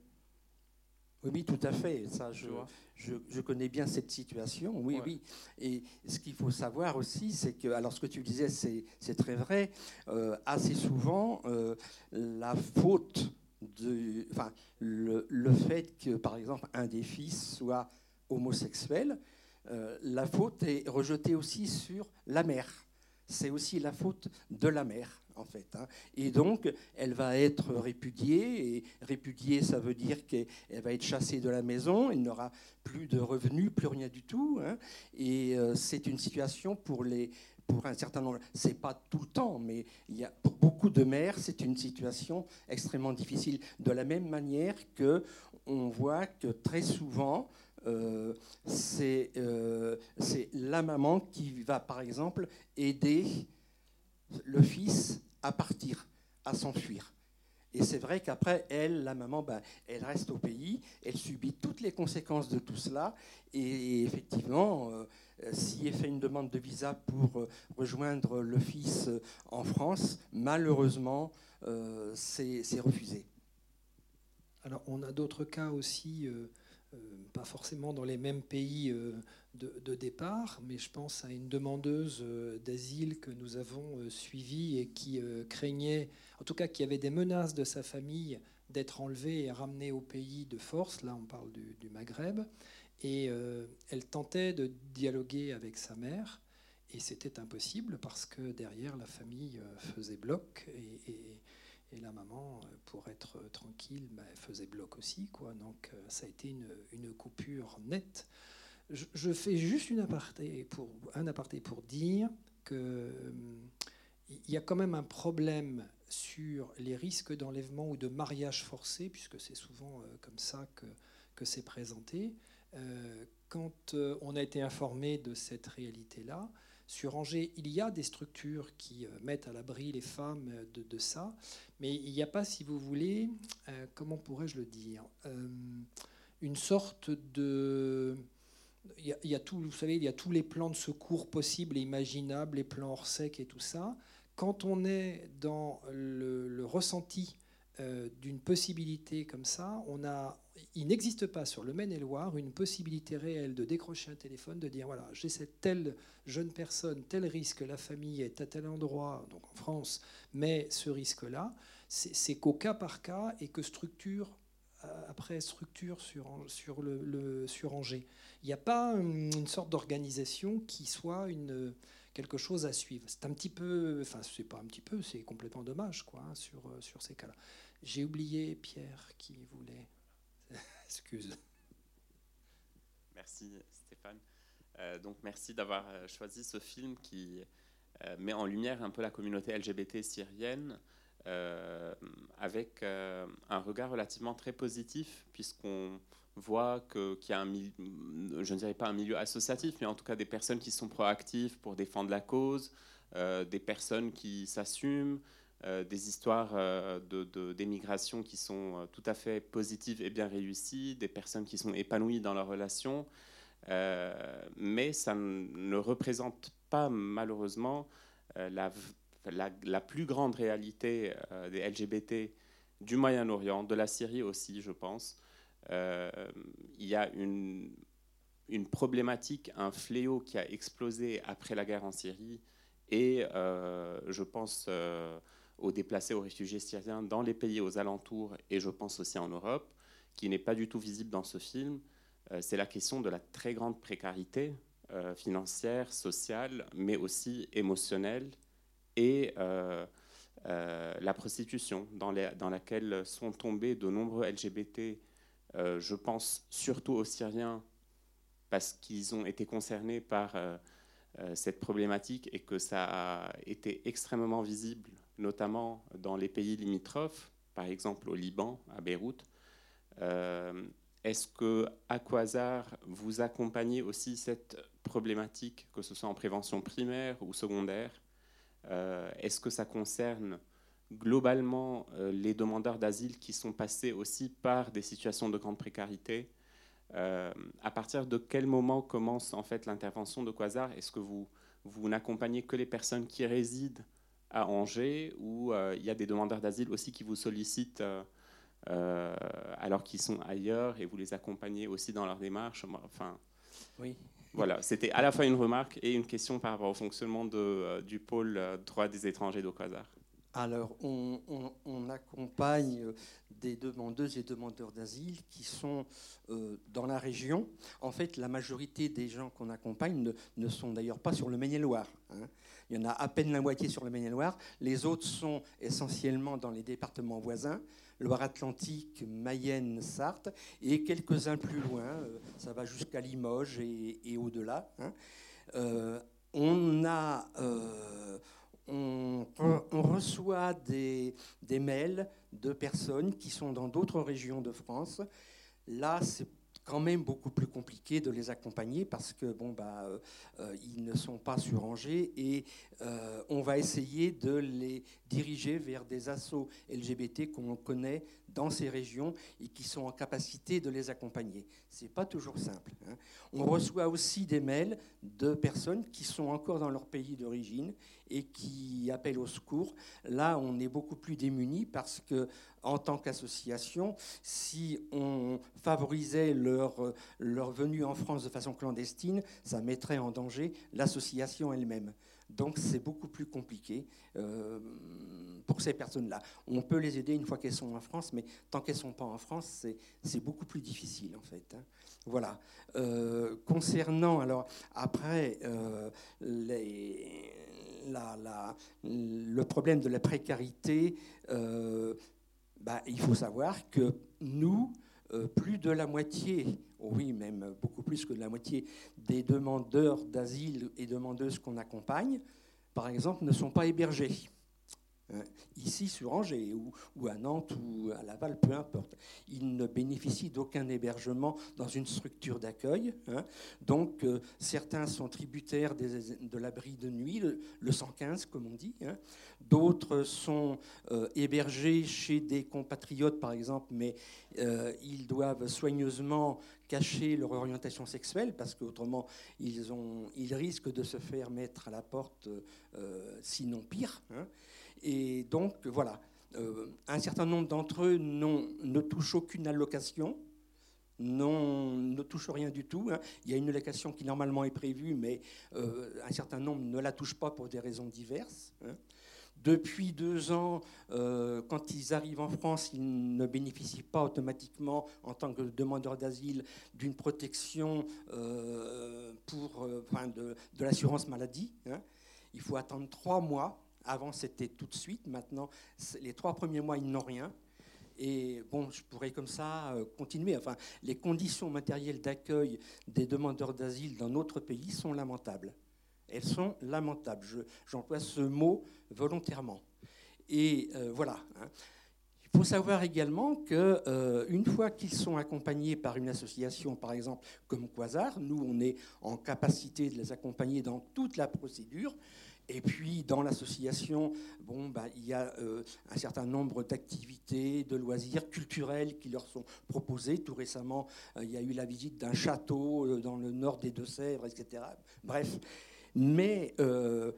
Oui, oui, tout à fait. Ça, je, je, je, connais bien cette situation. Oui, oui. Et ce qu'il faut savoir aussi, c'est que, alors ce que tu disais, c'est très vrai. Euh, assez souvent, euh, la faute de, enfin, le, le, fait que, par exemple, un des fils soit homosexuel, euh, la faute est rejetée aussi sur la mère. C'est aussi la faute de la mère, en fait. Hein. Et donc, elle va être répudiée. Et répudiée, ça veut dire qu'elle va être chassée de la maison. Elle n'aura plus de revenus, plus rien du tout. Hein. Et euh, c'est une situation pour les, pour un certain nombre, c'est pas tout le temps, mais pour beaucoup de mères, c'est une situation extrêmement difficile. De la même manière que on voit que très souvent, euh, euh, c'est la maman qui va, par exemple, aider le fils à partir, à s'enfuir. Et c'est vrai qu'après, elle, la maman, ben, elle reste au pays, elle subit toutes les conséquences de tout cela. Et effectivement, euh, si elle fait une demande de visa pour euh, rejoindre le fils euh, en France, malheureusement, c'est refusé. Alors, on a d'autres cas aussi, pas forcément dans les mêmes pays de, départ, mais je pense à une demandeuse d'asile que nous avons suivie et qui craignait en tout cas qui avait des menaces de sa famille d'être enlevée et ramenée au pays de force, là on parle du, Maghreb, et euh, elle tentait de dialoguer avec sa mère, et c'était impossible parce que derrière la famille euh, faisait bloc, et, la maman, euh, pour être tranquille, bah, faisait bloc aussi, quoi. donc ça a été une, coupure nette. Je, fais juste un aparté pour dire que il y a quand même un problème sur les risques d'enlèvement ou de mariage forcé, puisque c'est souvent euh, comme ça que, c'est présenté. Euh, quand euh, on a été informé de cette réalité-là, sur Angers, il y a des structures qui mettent à l'abri les femmes de, ça, mais il n'y a pas, si vous voulez, comment pourrais-je le dire, une sorte de... Il y, a, tout, vous savez, il y a tous les plans de secours possibles et imaginables, les plans hors sec et tout ça. Quand on est dans le, ressenti euh, d'une possibilité comme ça, on a, il n'existe pas sur le Maine-et-Loire une possibilité réelle de décrocher un téléphone, de dire voilà, j'ai cette telle jeune personne, tel risque, la famille est à tel endroit, donc en France, mais ce risque-là, c'est qu'au cas par cas et que structure après structure sur, sur, le, sur Angers. Il n'y a pas une sorte d'organisation qui soit une quelque chose à suivre. C'est un petit peu, enfin c'est pas un petit peu, c'est complètement dommage quoi hein, sur, euh, sur ces cas-là. J'ai oublié Pierre qui voulait. Excuse. Merci Stéphane. Euh, donc merci d'avoir euh, choisi ce film qui met en lumière un peu la communauté LGBT syrienne avec un regard relativement très positif puisqu'on voit qu'il y a un, je ne dirais pas un milieu associatif, mais en tout cas des personnes qui sont proactives pour défendre la cause, euh, des personnes qui s'assument, euh, des histoires euh, d'émigration qui sont tout à fait positives et bien réussies, des personnes qui sont épanouies dans leurs relations, mais ça ne représente pas malheureusement la, la, plus grande réalité des LGBT du Moyen-Orient, de la Syrie aussi, je pense. Euh, il y a une, problématique, un fléau qui a explosé après la guerre en Syrie et euh, je pense euh, aux déplacés, aux réfugiés syriens dans les pays aux alentours et je pense aussi en Europe, qui n'est pas du tout visible dans ce film. c'est la question de la très grande précarité financière, sociale, mais aussi émotionnelle et la prostitution dans, laquelle sont tombés de nombreux LGBT euh, je pense surtout aux Syriens parce qu'ils ont été concernés par euh, euh, cette problématique et que ça a été extrêmement visible, notamment dans les pays limitrophes, par exemple au Liban, à Beyrouth. Est-ce que, à Quasar, vous accompagnez aussi cette problématique, que ce soit en prévention primaire ou secondaire? Est-ce que ça concerne globalement euh, les demandeurs d'asile qui sont passés aussi par des situations de grande précarité. Euh, à partir de quel moment commence en fait l'intervention de Quasar? Est-ce que vous, vous n'accompagnez que les personnes qui résident à Angers ou euh, il y a des demandeurs d'asile aussi qui vous sollicitent alors qu'ils sont ailleurs et vous les accompagnez aussi dans leur démarche? Enfin, oui. Voilà, c'était à la fois une remarque et une question par rapport au fonctionnement de, du pôle droit des étrangers de Quasar. Alors, on, accompagne euh, des demandeuses et demandeurs d'asile qui sont euh, dans la région. En fait, la majorité des gens qu'on accompagne ne, sont d'ailleurs pas sur le Maine-et-Loire. Hein. Il y en a à peine la moitié sur le Maine-et-Loire. Les autres sont essentiellement dans les départements voisins. Loire-Atlantique, Mayenne, Sarthe, et quelques-uns plus loin, euh, ça va jusqu'à Limoges et, au-delà. Hein. on a, euh, on, on reçoit des, des mails de personnes qui sont dans d'autres régions de France. Là, c'est quand même beaucoup plus compliqué de les accompagner parce que bon bah euh, euh, ils ne sont pas sur Angers et euh, on va essayer de les diriger vers des assauts LGBT qu'on connaît dans ces régions et qui sont en capacité de les accompagner. C'est pas toujours simple. hein. On reçoit aussi des mails de personnes qui sont encore dans leur pays d'origine et qui appellent au secours. Là, on est beaucoup plus démunis parce que en tant qu'association, si on favorisait leur, leur venue en France de façon clandestine, ça mettrait en danger l'association elle-même. Donc c'est beaucoup plus compliqué euh, pour ces personnes-là. On peut les aider une fois qu'elles sont en France, mais tant qu'elles ne sont pas en France, c'est- beaucoup plus difficile en fait. hein. Voilà. Euh, concernant, alors après, euh, les- le problème de la précarité, euh, bah, il faut savoir que nous, euh, plus de la moitié, oh oui, même beaucoup plus que de la moitié des demandeurs d'asile et demandeuses qu'on accompagne, par exemple, ne sont pas hébergés. Hein, Ici, sur Angers, ou, à Nantes, ou à Laval, peu importe. Ils ne bénéficient d'aucun hébergement dans une structure d'accueil. hein. Donc, euh, certains sont tributaires de l'abri de nuit, le, le 115, comme on dit. hein. D'autres sont euh, hébergés chez des compatriotes, par exemple, mais euh, ils doivent soigneusement cacher leur orientation sexuelle parce qu'autrement, ils, risquent de se faire mettre à la porte, euh, sinon pire. hein. Et donc, voilà, Euh, un certain nombre d'entre eux ne touchent aucune allocation, ne touchent rien du tout. hein. Il y a une allocation qui normalement est prévue, mais euh, un certain nombre ne la touchent pas pour des raisons diverses. hein. Depuis deux ans, euh, quand ils arrivent en France, ils ne bénéficient pas automatiquement, en tant que demandeurs d'asile, d'une protection pour, enfin, de, de l'assurance maladie. hein. Il faut attendre trois mois. Avant, c'était tout de suite. Maintenant, les trois premiers mois, ils n'ont rien. Et bon, je pourrais comme ça euh, continuer. Enfin, les conditions matérielles d'accueil des demandeurs d'asile dans notre pays sont lamentables. Elles sont lamentables. Je- J'emploie ce mot volontairement. Et euh, voilà. hein. Il faut savoir également que euh, une fois qu'ils sont accompagnés par une association, par exemple comme Quasar, nous on est en capacité de les accompagner dans toute la procédure. Et puis dans l'association, bon, bah, il y a euh, un certain nombre d'activités, de loisirs culturels qui leur sont proposés. Tout récemment, euh, il y a eu la visite d'un château euh, dans le nord des Deux-Sèvres, etc. Bref, mais un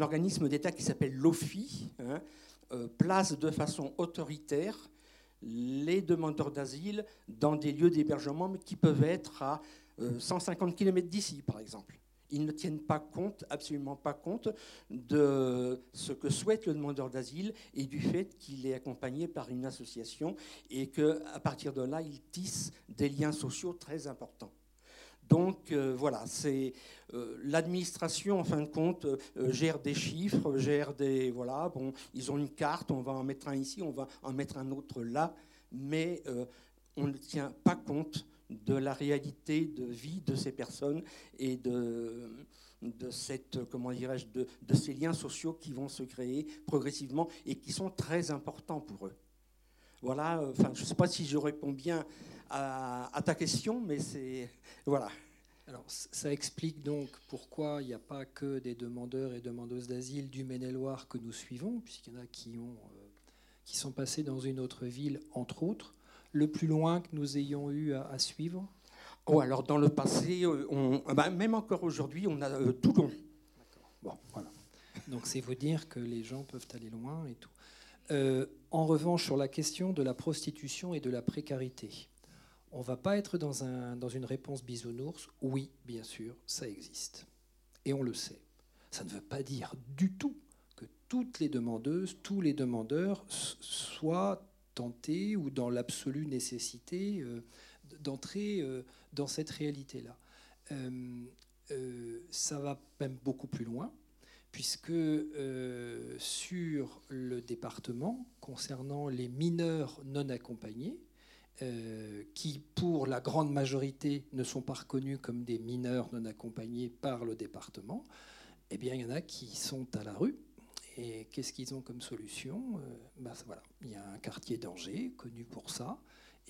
organisme d'État qui s'appelle l'OFI hein, place de façon autoritaire les demandeurs d'asile dans des lieux d'hébergement qui peuvent être à euh, 150 km d'ici, par exemple. Ils ne tiennent pas compte, absolument pas compte, de ce que souhaite le demandeur d'asile et du fait qu'il est accompagné par une association et qu'à partir de là, il tisse des liens sociaux très importants. Donc euh, voilà, c'est euh, l'administration en fin de compte euh, gère des chiffres, gère des voilà, bon, ils ont une carte, on va en mettre un ici, on va en mettre un autre là, mais on ne tient pas compte de la réalité de vie de ces personnes et de de cette comment dirais-je de, de ces liens sociaux qui vont se créer progressivement et qui sont très importants pour eux. Voilà, euh, enfin, je ne sais pas si je réponds bien à, ta question, mais c'est voilà. Alors, ça explique donc pourquoi il n'y a pas que des demandeurs et demandeuses d'asile du Maine-et-Loire que nous suivons, puisqu'il y en a qui, ont, euh, qui sont passés dans une autre ville, entre autres. Le plus loin que nous ayons eu à, à suivre Oh, alors dans le passé, euh, on, ah bah, même encore aujourd'hui, on a euh, Toulon. Bon, voilà. Donc c'est vous dire que les gens peuvent aller loin et tout. Euh, en revanche, sur la question de la prostitution et de la précarité, on va pas être dans, un, dans une réponse bisounours. Oui, bien sûr, ça existe. Et on le sait. Ça ne veut pas dire du tout que toutes les demandeuses, tous les demandeurs soient tentés ou dans l'absolue nécessité euh, d'entrer euh, dans cette réalité-là. Euh, ça va même beaucoup plus loin puisque sur le département, concernant les mineurs non accompagnés, qui, pour la grande majorité, ne sont pas reconnus comme des mineurs non accompagnés par le département, eh bien, il y en a qui sont à la rue. Et qu'est-ce qu'ils ont comme solution? Ben, voilà. Il y a un quartier d'Angers connu pour ça,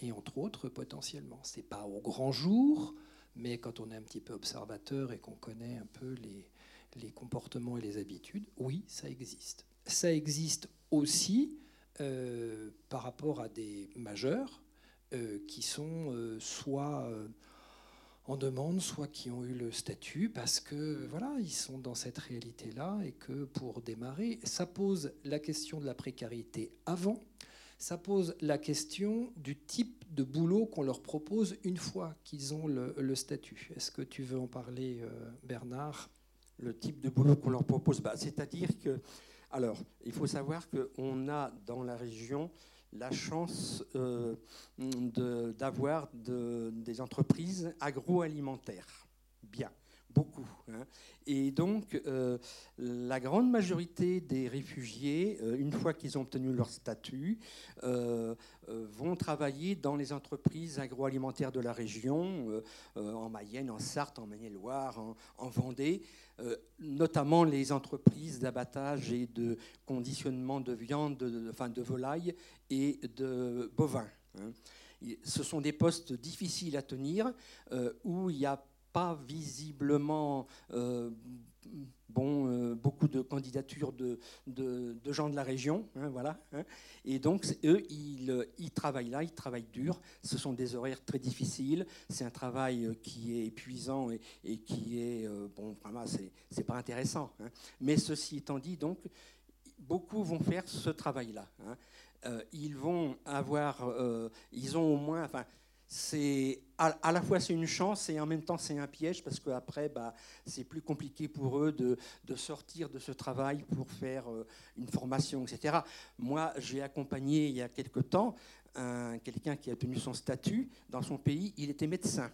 et entre autres, potentiellement. Ce n'est pas au grand jour, mais quand on est un petit peu observateur et qu'on connaît un peu les, les comportements et les habitudes, oui, ça existe. Ça existe aussi euh, par rapport à des majeurs euh, qui sont euh, soit demande, soit qui ont eu le statut parce que voilà, ils sont dans cette réalité-là et que pour démarrer, ça pose la question de la précarité avant, ça pose la question du type de boulot qu'on leur propose une fois qu'ils ont le, statut. Est-ce que tu veux en parler, Bernard? Le type de boulot qu'on leur propose, bah, c'est-à-dire que alors, il faut savoir qu'on a dans la région la chance euh, d'avoir des entreprises agroalimentaires. Bien beaucoup. Hein. Et donc, euh, la grande majorité des réfugiés, euh, une fois qu'ils ont obtenu leur statut, euh, vont travailler dans les entreprises agroalimentaires de la région, en Mayenne, en Sarthe, en Maine-et-Loire, en, Vendée, notamment les entreprises d'abattage et de conditionnement de viande, de, enfin de volaille et de bovins. Hein. Ce sont des postes difficiles à tenir où il y a pas visiblement euh, bon, euh, beaucoup de candidatures de, de, gens de la région. Hein, voilà, hein. Et donc, eux, ils, ils, travaillent là, ils travaillent dur. Ce sont des horaires très difficiles. C'est un travail qui est épuisant et, et qui est. Euh, bon, vraiment, c'est pas intéressant. Hein. Mais ceci étant dit, donc, beaucoup vont faire ce travail-là. ils vont avoir. ils ont au moins. C'est à, la fois c'est une chance et en même temps c'est un piège parce qu'après bah, c'est plus compliqué pour eux de, sortir de ce travail pour faire euh, une formation, etc. Moi j'ai accompagné il y a quelque temps quelqu'un qui a tenu son statut dans son pays, il était médecin.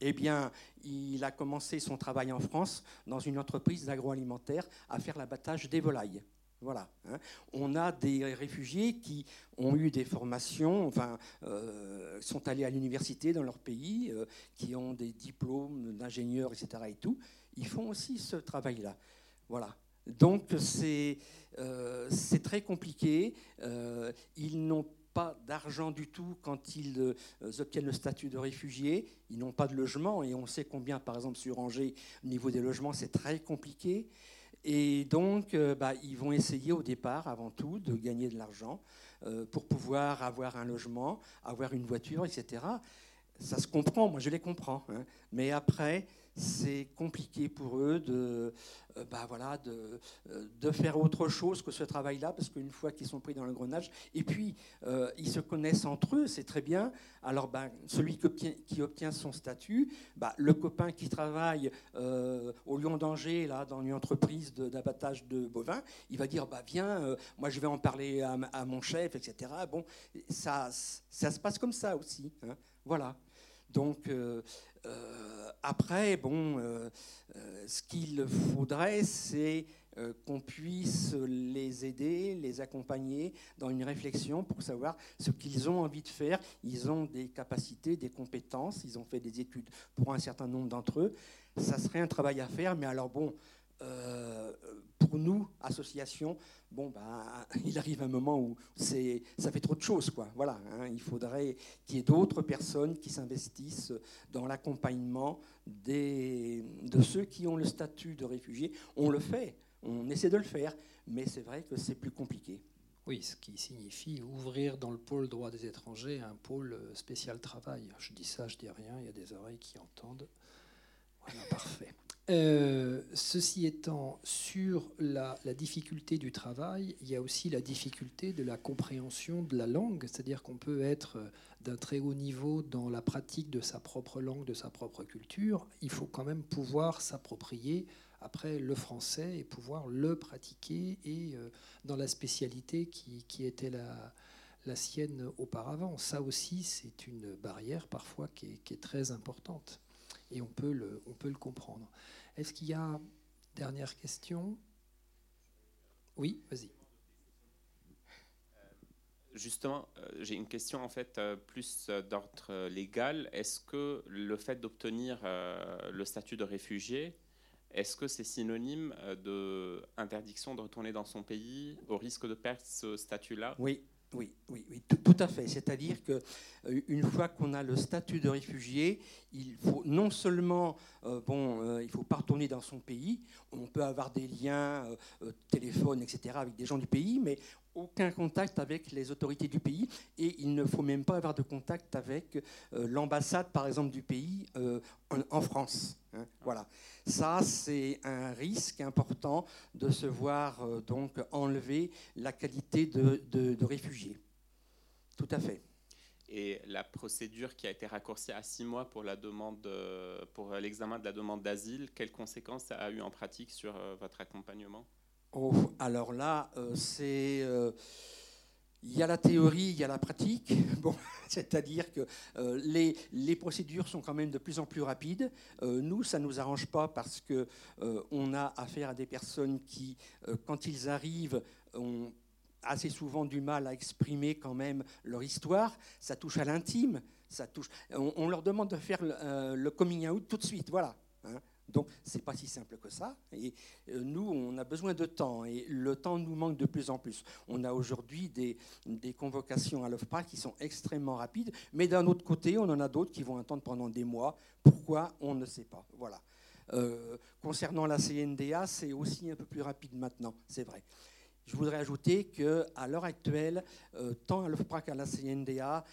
Eh bien, il a commencé son travail en France dans une entreprise d'agroalimentaire à faire l'abattage des volailles. Voilà. Hein. On a des réfugiés qui ont eu des formations, enfin, euh, sont allés à l'université dans leur pays, euh, qui ont des diplômes d'ingénieurs, etc. Et tout. Ils font aussi ce travail-là. Voilà. Donc c'est euh, très compliqué. ils n'ont pas d'argent du tout quand ils obtiennent le statut de réfugié. Ils n'ont pas de logement et on sait combien, par exemple, sur Angers, au niveau des logements, c'est très compliqué. Et donc, euh, bah, ils vont essayer au départ, avant tout, de gagner de l'argent euh, pour pouvoir avoir un logement, avoir une voiture, etc. Ça se comprend, moi je les comprends. Hein. Mais après, c'est compliqué pour eux de, euh, bah voilà, de, euh, de, faire autre chose que ce travail-là, parce qu'une fois qu'ils sont pris dans le grenage, et puis euh, ils se connaissent entre eux, c'est très bien. Alors ben, celui qui obtient, son statut, bah, le copain qui travaille au Lion d'Angers, dans une entreprise d'abattage de, bovins, il va dire bah, Viens, moi je vais en parler à, mon chef, etc. Bon, ça, ça se passe comme ça aussi. Hein. Voilà. Donc, après, bon, euh, euh, ce qu'il faudrait, c'est qu'on puisse les aider, les accompagner dans une réflexion pour savoir ce qu'ils ont envie de faire. Ils ont des capacités, des compétences, ils ont fait des études pour un certain nombre d'entre eux. Ça serait un travail à faire, mais alors bon, pour nous, association, bon, bah, il arrive un moment où c'est, ça fait trop de choses. Quoi. Voilà, hein. il faudrait qu'il y ait d'autres personnes qui s'investissent dans l'accompagnement des, de ceux qui ont le statut de réfugié. On le fait, on essaie de le faire, mais c'est vrai que c'est plus compliqué. Oui, ce qui signifie ouvrir dans le pôle droit des étrangers un pôle spécial travail. Je dis ça, je dis rien, il y a des oreilles qui entendent. Voilà, parfait. Euh, ceci étant, sur la, difficulté du travail, il y a aussi la difficulté de la compréhension de la langue, c'est-à-dire qu'on peut être d'un très haut niveau dans la pratique de sa propre langue, de sa propre culture, il faut quand même pouvoir s'approprier après le français et pouvoir le pratiquer et euh, dans la spécialité qui, était la, la, sienne auparavant. Ça aussi, c'est une barrière parfois qui est, qui est très importante et on peut le, on peut le comprendre. Est-ce qu'il y a dernière question? Oui, vas-y. Justement, euh, j'ai une question en fait euh, plus euh, d'ordre légal. Est-ce que le fait d'obtenir le statut de réfugié, est-ce que c'est synonyme d'interdiction de retourner dans son pays au risque de perdre ce statut-là? Oui, oui, oui, oui, tout, à fait. C'est-à-dire que une fois qu'on a le statut de réfugié, il faut non seulement, bon, il faut pas retourner dans son pays. On peut avoir des liens, téléphone, etc., avec des gens du pays, mais aucun contact avec les autorités du pays et il ne faut même pas avoir de contact avec euh, l'ambassade, par exemple, du pays euh, en, France. Hein. voilà. Ça, c'est un risque important de se voir euh, donc enlever la qualité de, réfugié. Tout à fait. Et la procédure qui a été raccourcie à six mois pour l'examen de la demande d'asile, quelles conséquences ça a eu en pratique sur votre accompagnement? Oh, alors là, euh, c'est. Euh, il y a la théorie, il y a la pratique. Bon, c'est-à-dire que euh, les, les, procédures sont quand même de plus en plus rapides. nous, ça ne nous arrange pas parce que on a affaire à des personnes qui, quand ils arrivent, ont assez souvent du mal à exprimer quand même leur histoire. Ça touche à l'intime. Ça touche. On, leur demande de faire le, le coming out tout de suite. Voilà. Hein. Donc, ce n'est pas si simple que ça. Et euh, nous, on a besoin de temps. Et le temps nous manque de plus en plus. On a aujourd'hui des, convocations à l'OFPRA qui sont extrêmement rapides. Mais d'un autre côté, on en a d'autres qui vont attendre pendant des mois. Pourquoi? On ne sait pas. Voilà. Euh, concernant la CNDA, c'est aussi un peu plus rapide maintenant, c'est vrai. Je voudrais ajouter qu'à l'heure actuelle, euh, tant à l'OFPRA qu'à la CNDA,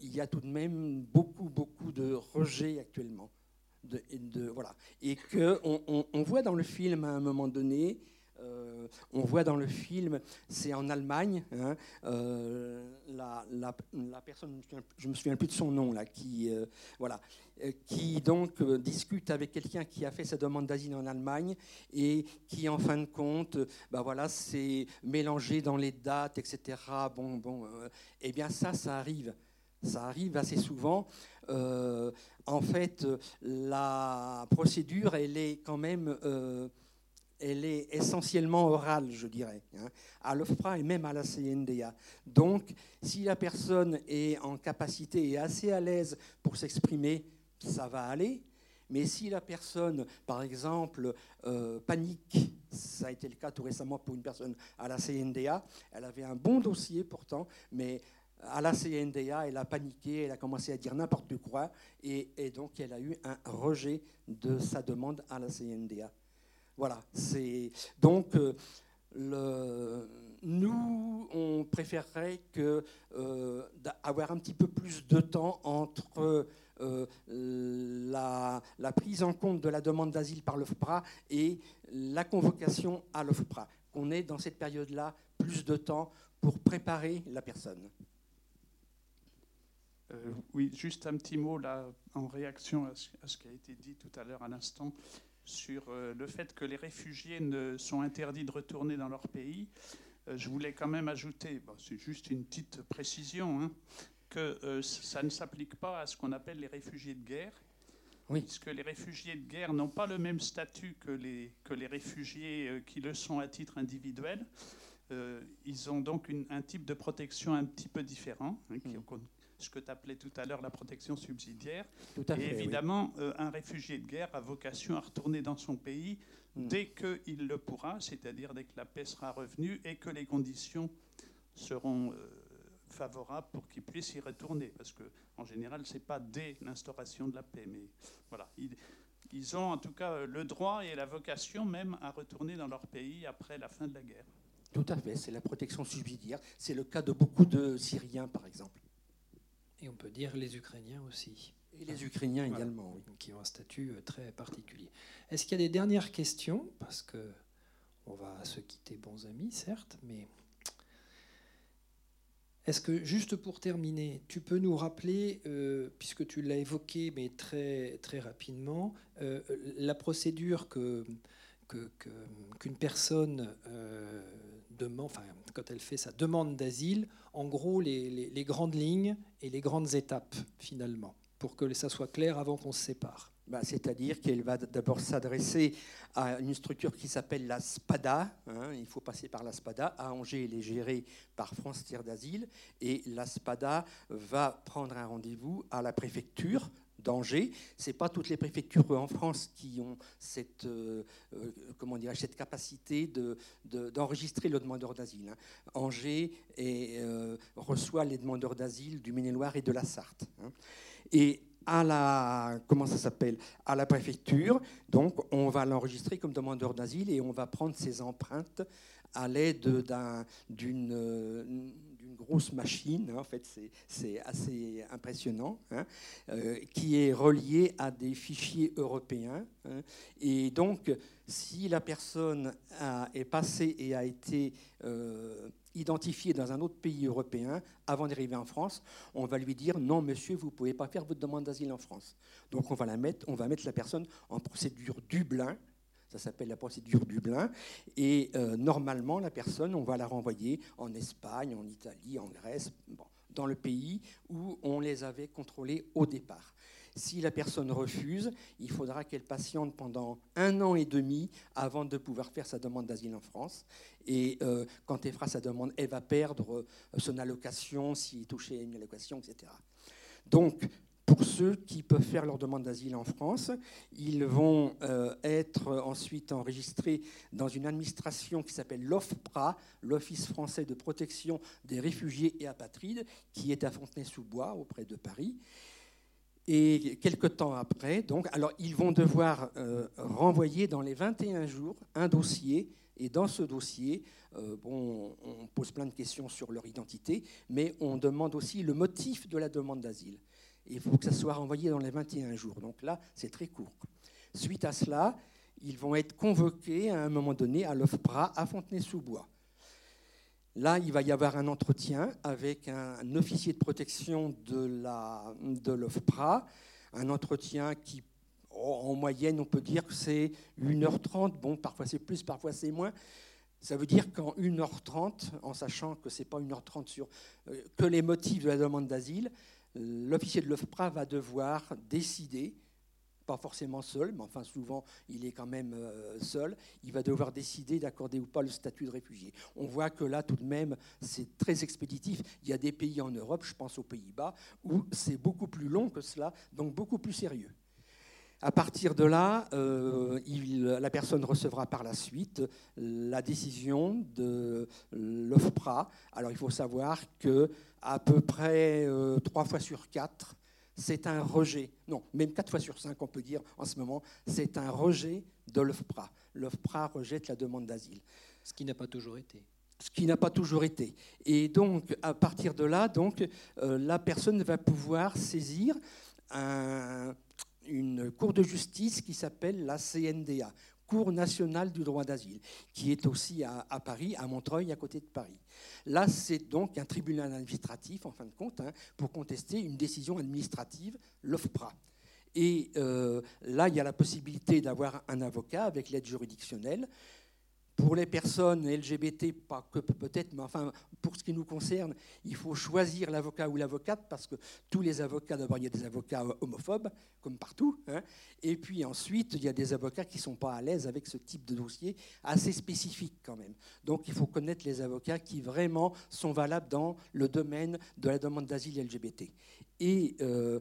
il y a tout de même beaucoup, beaucoup de rejets actuellement voilà. Et qu'on on, voit dans le film à un moment donné, euh, on voit dans le film, c'est en Allemagne, hein, euh, la, la, personne, je me souviens plus de son nom là, qui euh, voilà, qui donc discute avec quelqu'un qui a fait sa demande d'asile en Allemagne et qui en fin de compte, bah voilà, c'est mélangé dans les dates, etc. Bon, bon, eh bien ça, ça arrive, ça arrive assez souvent en fait, la procédure, elle est quand même, euh, elle est essentiellement orale, je dirais, hein, à l'OFPRA et même à la CNDA. Donc, si la personne est en capacité et assez à l'aise pour s'exprimer, ça va aller. Mais si la personne, par exemple, euh, panique, ça a été le cas tout récemment pour une personne à la CNDA, elle avait un bon dossier pourtant, mais à la CNDA, elle a paniqué, elle a commencé à dire n'importe quoi, et, donc elle a eu un rejet de sa demande à la CNDA. Voilà, donc euh, nous, on préférerait euh, avoir un petit peu plus de temps entre euh, la, la, prise en compte de la demande d'asile par l'OFPRA et la convocation à l'OFPRA. Qu'on ait dans cette période-là plus de temps pour préparer la personne. Euh, oui, juste un petit mot là, en réaction à ce, qui a été dit tout à l'heure à l'instant sur euh, le fait que les réfugiés ne sont interdits de retourner dans leur pays. Euh, je voulais quand même ajouter, c'est juste une petite précision, hein, que ça ne s'applique pas à ce qu'on appelle les réfugiés de guerre. Oui. Puisque les réfugiés de guerre n'ont pas le même statut que les, que les réfugiés qui le sont à titre individuel. ils ont donc un type de protection un petit peu différent, hein, qui, mmh ce que tu appelais tout à l'heure la protection subsidiaire. Tout à et évidemment, euh, un réfugié de guerre a vocation à retourner dans son pays hmm. dès qu'il le pourra, c'est-à-dire dès que la paix sera revenue et que les conditions seront euh, favorables pour qu'il puisse y retourner. Parce qu'en général, ce n'est pas dès l'instauration de la paix. Mais voilà, ils ont en tout cas le droit et la vocation même à retourner dans leur pays après la fin de la guerre. Tout à fait, c'est la protection subsidiaire. C'est le cas de beaucoup de Syriens, par exemple. Et on peut dire les Ukrainiens aussi. Et les Ukrainiens également, oui. Qui ont un statut euh, très particulier. Est-ce qu'il y a des dernières questions? Parce que on va se quitter bons amis, certes, mais est-ce que, juste pour terminer, tu peux nous rappeler, euh, puisque tu l'as évoqué, mais très, très rapidement, euh, la procédure que, qu'une personne demande, enfin, quand elle fait sa demande d'asile, en gros les, grandes lignes et les grandes étapes finalement, pour que ça soit clair avant qu'on se sépare. Bah, c'est-à-dire qu'elle va d'abord s'adresser à une structure qui s'appelle la SPADA. hein, il faut passer par la SPADA. À Angers, elle est gérée par France Tiers d'Asile. Et la SPADA va prendre un rendez-vous à la préfecture d'Angers. Ce n'est pas toutes les préfectures en France qui ont cette, euh, euh, comment cette capacité de, de- d'enregistrer le demandeur d'asile. hein. Angers euh, reçoit les demandeurs d'asile du Maine-et-Loire et de la Sarthe. hein. Et à la, comment ça s'appelle, à la préfecture, donc on va l'enregistrer comme demandeur d'asile et on va prendre ses empreintes à l'aide d'un- d'une d'une grosse machine, hein, en fait c'est- assez impressionnant, hein, euh, qui est reliée à des fichiers européens. hein. et donc, si la personne est passée et a été euh, identifiée dans un autre pays européen avant d'arriver en France, on va lui dire non, monsieur, vous ne pouvez pas faire votre demande d'asile en France. Donc on va, la mettre, on va mettre la personne en procédure Dublin. Ça s'appelle la procédure Dublin. Et euh, normalement, la personne, on va la renvoyer en Espagne, en Italie, en Grèce, bon, dans le pays où on les avait contrôlés au départ. Si la personne refuse, il faudra qu'elle patiente pendant un an et demi avant de pouvoir faire sa demande d'asile en France. Et euh, quand elle fera sa demande, elle va perdre euh, son allocation, s'il est touché à une allocation, etc. Donc, pour ceux qui peuvent faire leur demande d'asile en France, ils vont euh, être ensuite enregistrés dans une administration qui s'appelle l'OFPRA, l'Office français de protection des réfugiés et apatrides, qui est à Fontenay-sous-Bois, auprès de Paris. Et quelques temps après, donc, alors ils vont devoir euh, renvoyer dans les 21 jours un dossier. Et dans ce dossier, euh, bon, on pose plein de questions sur leur identité, mais on demande aussi le motif de la demande d'asile. Il faut que ça soit renvoyé dans les 21 jours. Donc là, c'est très court. Suite à cela, ils vont être convoqués à un moment donné à l'OFPRA à Fontenay-sous-Bois. Là, il va y avoir un entretien avec un officier de protection de l'OFPRA, un entretien qui, en moyenne, on peut dire que c'est 1h30, bon, parfois c'est plus, parfois c'est moins. Ça veut dire qu'en 1h30, en sachant que ce n'est pas 1h30 sur euh, que les motifs de la demande d'asile, l'officier de l'OFPRA va devoir décider, pas forcément seul, mais enfin souvent il est quand même euh, seul, il va devoir décider d'accorder ou pas le statut de réfugié. On voit que là tout de même c'est très expéditif. Il y a des pays en Europe, je pense aux Pays-Bas, où c'est beaucoup plus long que cela, donc beaucoup plus sérieux. À partir de là, euh, il- la personne recevra par la suite la décision de l'OFPRA. Alors il faut savoir que à peu près euh, trois fois sur quatre, c'est un rejet. Non, même quatre fois sur cinq, on peut dire en ce moment, c'est un rejet de l'OFPRA. L'OFPRA rejette la demande d'asile Ce qui n'a pas toujours été. ce qui n'a pas toujours été. Et donc, à partir de là, donc, euh, la personne va pouvoir saisir un- une cour de justice qui s'appelle la CNDA, Cour nationale du droit d'asile, qui est aussi à, Paris, à Montreuil, à côté de Paris. Là, c'est donc un tribunal administratif, en fin de compte, hein, pour contester une décision administrative, l'OFPRA. Et euh, là, il y a la possibilité d'avoir un avocat avec l'aide juridictionnelle. Pour les personnes LGBT, pas que peut-être, mais enfin, pour ce qui nous concerne, il faut choisir l'avocat ou l'avocate parce que tous les avocats, d'abord, il y a des avocats homophobes, comme partout. hein, et puis ensuite, il y a des avocats qui ne sont pas à l'aise avec ce type de dossier assez spécifique quand même. Donc il faut connaître les avocats qui vraiment sont valables dans le domaine de la demande d'asile LGBT. Et euh,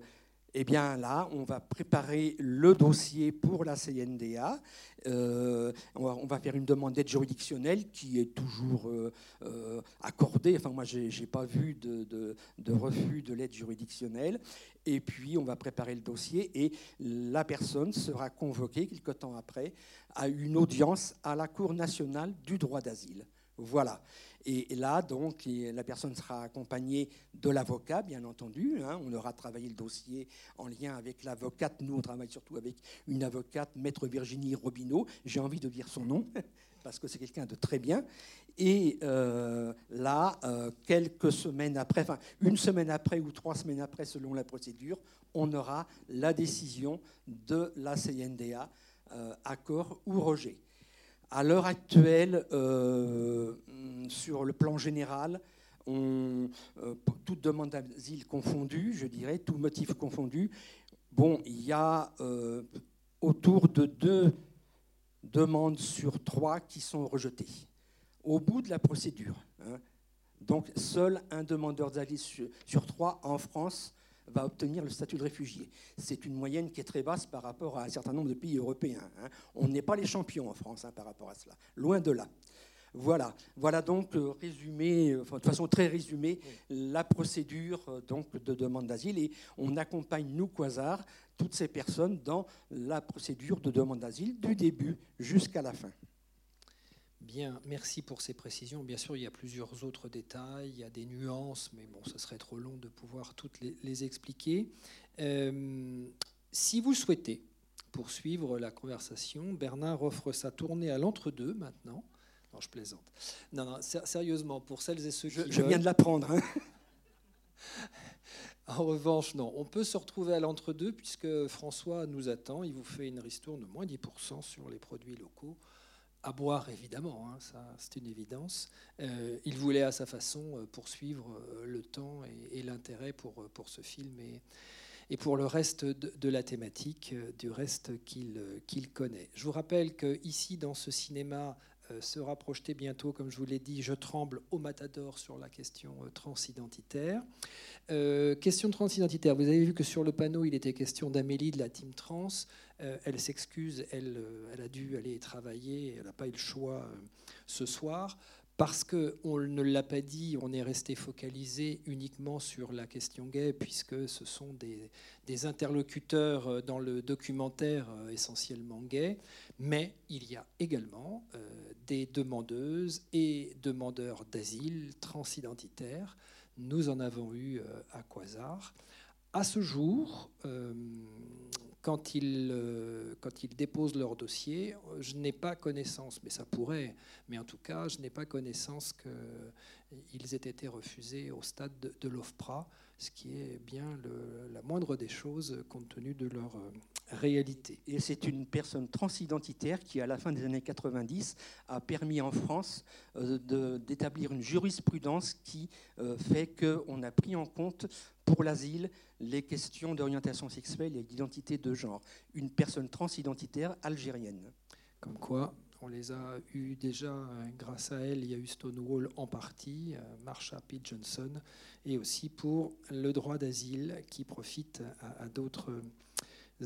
eh bien là, on va préparer le dossier pour la CNDA. Euh, on, va, faire une demande d'aide juridictionnelle qui est toujours euh, euh, accordée. Enfin, moi, je n'ai pas vu de refus de l'aide juridictionnelle. Et puis, on va préparer le dossier et la personne sera convoquée quelque temps après à une audience à la Cour nationale du droit d'asile. Voilà. Et là, donc, la personne sera accompagnée de l'avocat, bien entendu. hein. On aura travaillé le dossier en lien avec l'avocate. Nous, on travaille surtout avec une avocate, maître Virginie Robineau. J'ai envie de dire son nom, parce que c'est quelqu'un de très bien. Et euh, là, euh, quelques semaines après, enfin, une semaine après ou trois semaines après, selon la procédure, on aura la décision de la CNDA, euh, accord ou rejet. À l'heure actuelle, euh, sur le plan général, on, euh, toute demande d'asile confondue, je dirais, tout motif confondu, Bon, il y a euh, autour de deux demandes sur trois qui sont rejetées au bout de la procédure. hein. Donc, seul un demandeur d'asile sur trois en France va obtenir le statut de réfugié. C'est une moyenne qui est très basse par rapport à un certain nombre de pays européens. hein. On n'est pas les champions en France hein, par rapport à cela, loin de là. Voilà, voilà donc euh, résumé, euh, de façon très résumée, la procédure euh, donc de demande d'asile et on accompagne nous Quasar toutes ces personnes dans la procédure de demande d'asile du début jusqu'à la fin. Bien, merci pour ces précisions. Bien sûr, il y a plusieurs autres détails, il y a des nuances, mais bon, ce serait trop long de pouvoir toutes les, les expliquer. Euh, si vous souhaitez poursuivre la conversation, Bernard offre sa tournée à l'entre-deux maintenant. Non, je plaisante. Non, non, sé- sérieusement, pour celles et ceux Je, qui je viens de l'apprendre. hein. En revanche, non. On peut se retrouver à l'entre-deux puisque François nous attend. Il vous fait une ristourne de moins 10% sur les produits locaux. À boire, évidemment, hein, ça c'est une évidence. Euh, il voulait à sa façon euh, poursuivre euh, le temps et, l'intérêt pour, pour ce film et, et pour le reste de, la thématique, du reste qu'il qu'il connaît. Je vous rappelle qu'ici, dans ce cinéma, sera projeté bientôt, comme je vous l'ai dit, Je tremble au Matador sur la question euh, transidentitaire. Euh, question transidentitaire. Vous avez vu que sur le panneau, il était question d'Amélie de la Team Trans. Euh, elle s'excuse, elle, euh, elle a dû aller travailler, elle n'a pas eu le choix euh, ce soir. Parce qu'on ne l'a pas dit, on est resté focalisé uniquement sur la question gay, puisque ce sont des, des interlocuteurs euh, dans le documentaire euh, essentiellement gay. Mais il y a également euh, des demandeuses et demandeurs d'asile transidentitaires. Nous en avons eu euh, à Quasar. À ce jour, euh, quand ils, déposent leur dossier, je n'ai pas connaissance, mais ça pourrait, mais en tout cas, je n'ai pas connaissance qu'ils aient été refusés au stade de, de l'OFPRA, ce qui est bien le- la moindre des choses compte tenu de leur euh, réalité. Et c'est une personne transidentitaire qui, à la fin des années 90, a permis en France euh, d'établir une jurisprudence qui euh, fait qu'on a pris en compte pour l'asile les questions d'orientation sexuelle et d'identité de genre. Une personne transidentitaire algérienne. Comme quoi, on les a eus déjà, euh, grâce à elle, il y a eu Stonewall en partie, euh, Marsha P. Johnson, et aussi pour le droit d'asile qui profite à, d'autres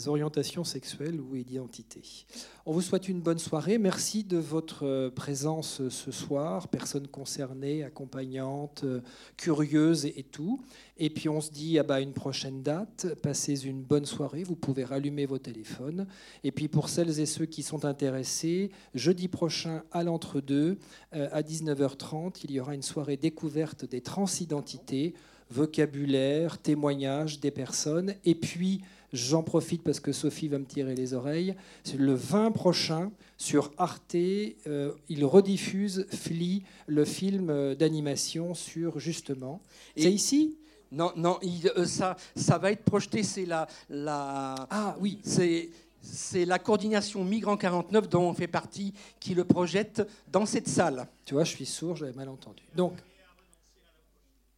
orientations sexuelles ou identités. On vous souhaite une bonne soirée. Merci de votre euh, présence euh, ce soir, personnes concernées, accompagnantes, euh, curieuses et, tout. Et puis on se dit ah bah, à une prochaine date. Passez une bonne soirée. Vous pouvez rallumer vos téléphones. Et puis pour celles et ceux qui sont intéressés, jeudi prochain à l'entre-deux, à 19h30, il y aura une soirée découverte des transidentités, vocabulaire, témoignages des personnes. Et puis, j'en profite parce que Sophie va me tirer les oreilles, c'est le 20 prochain sur Arte, euh, il rediffuse Flea, le film euh, d'animation sur justement. C'est ici? Non, non, il- euh, ça, ça va être projeté. C'est la, la. Ah oui. C'est. C'est la coordination Migrants 49 dont on fait partie qui le projette dans cette salle. Tu vois, je suis sourd, j'avais mal entendu. Donc,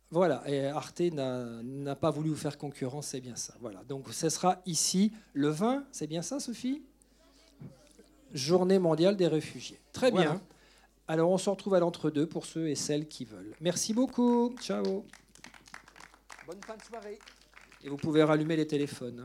voilà, et Arte n'a pas voulu vous faire concurrence, c'est bien ça. Voilà, donc ce sera ici le 20, c'est bien ça, Sophie? Journée mondiale des réfugiés. Très bien. Alors, on se retrouve à l'entre-deux pour ceux et celles qui veulent. Merci beaucoup. Ciao. Bonne fin de soirée. Et vous pouvez rallumer les téléphones.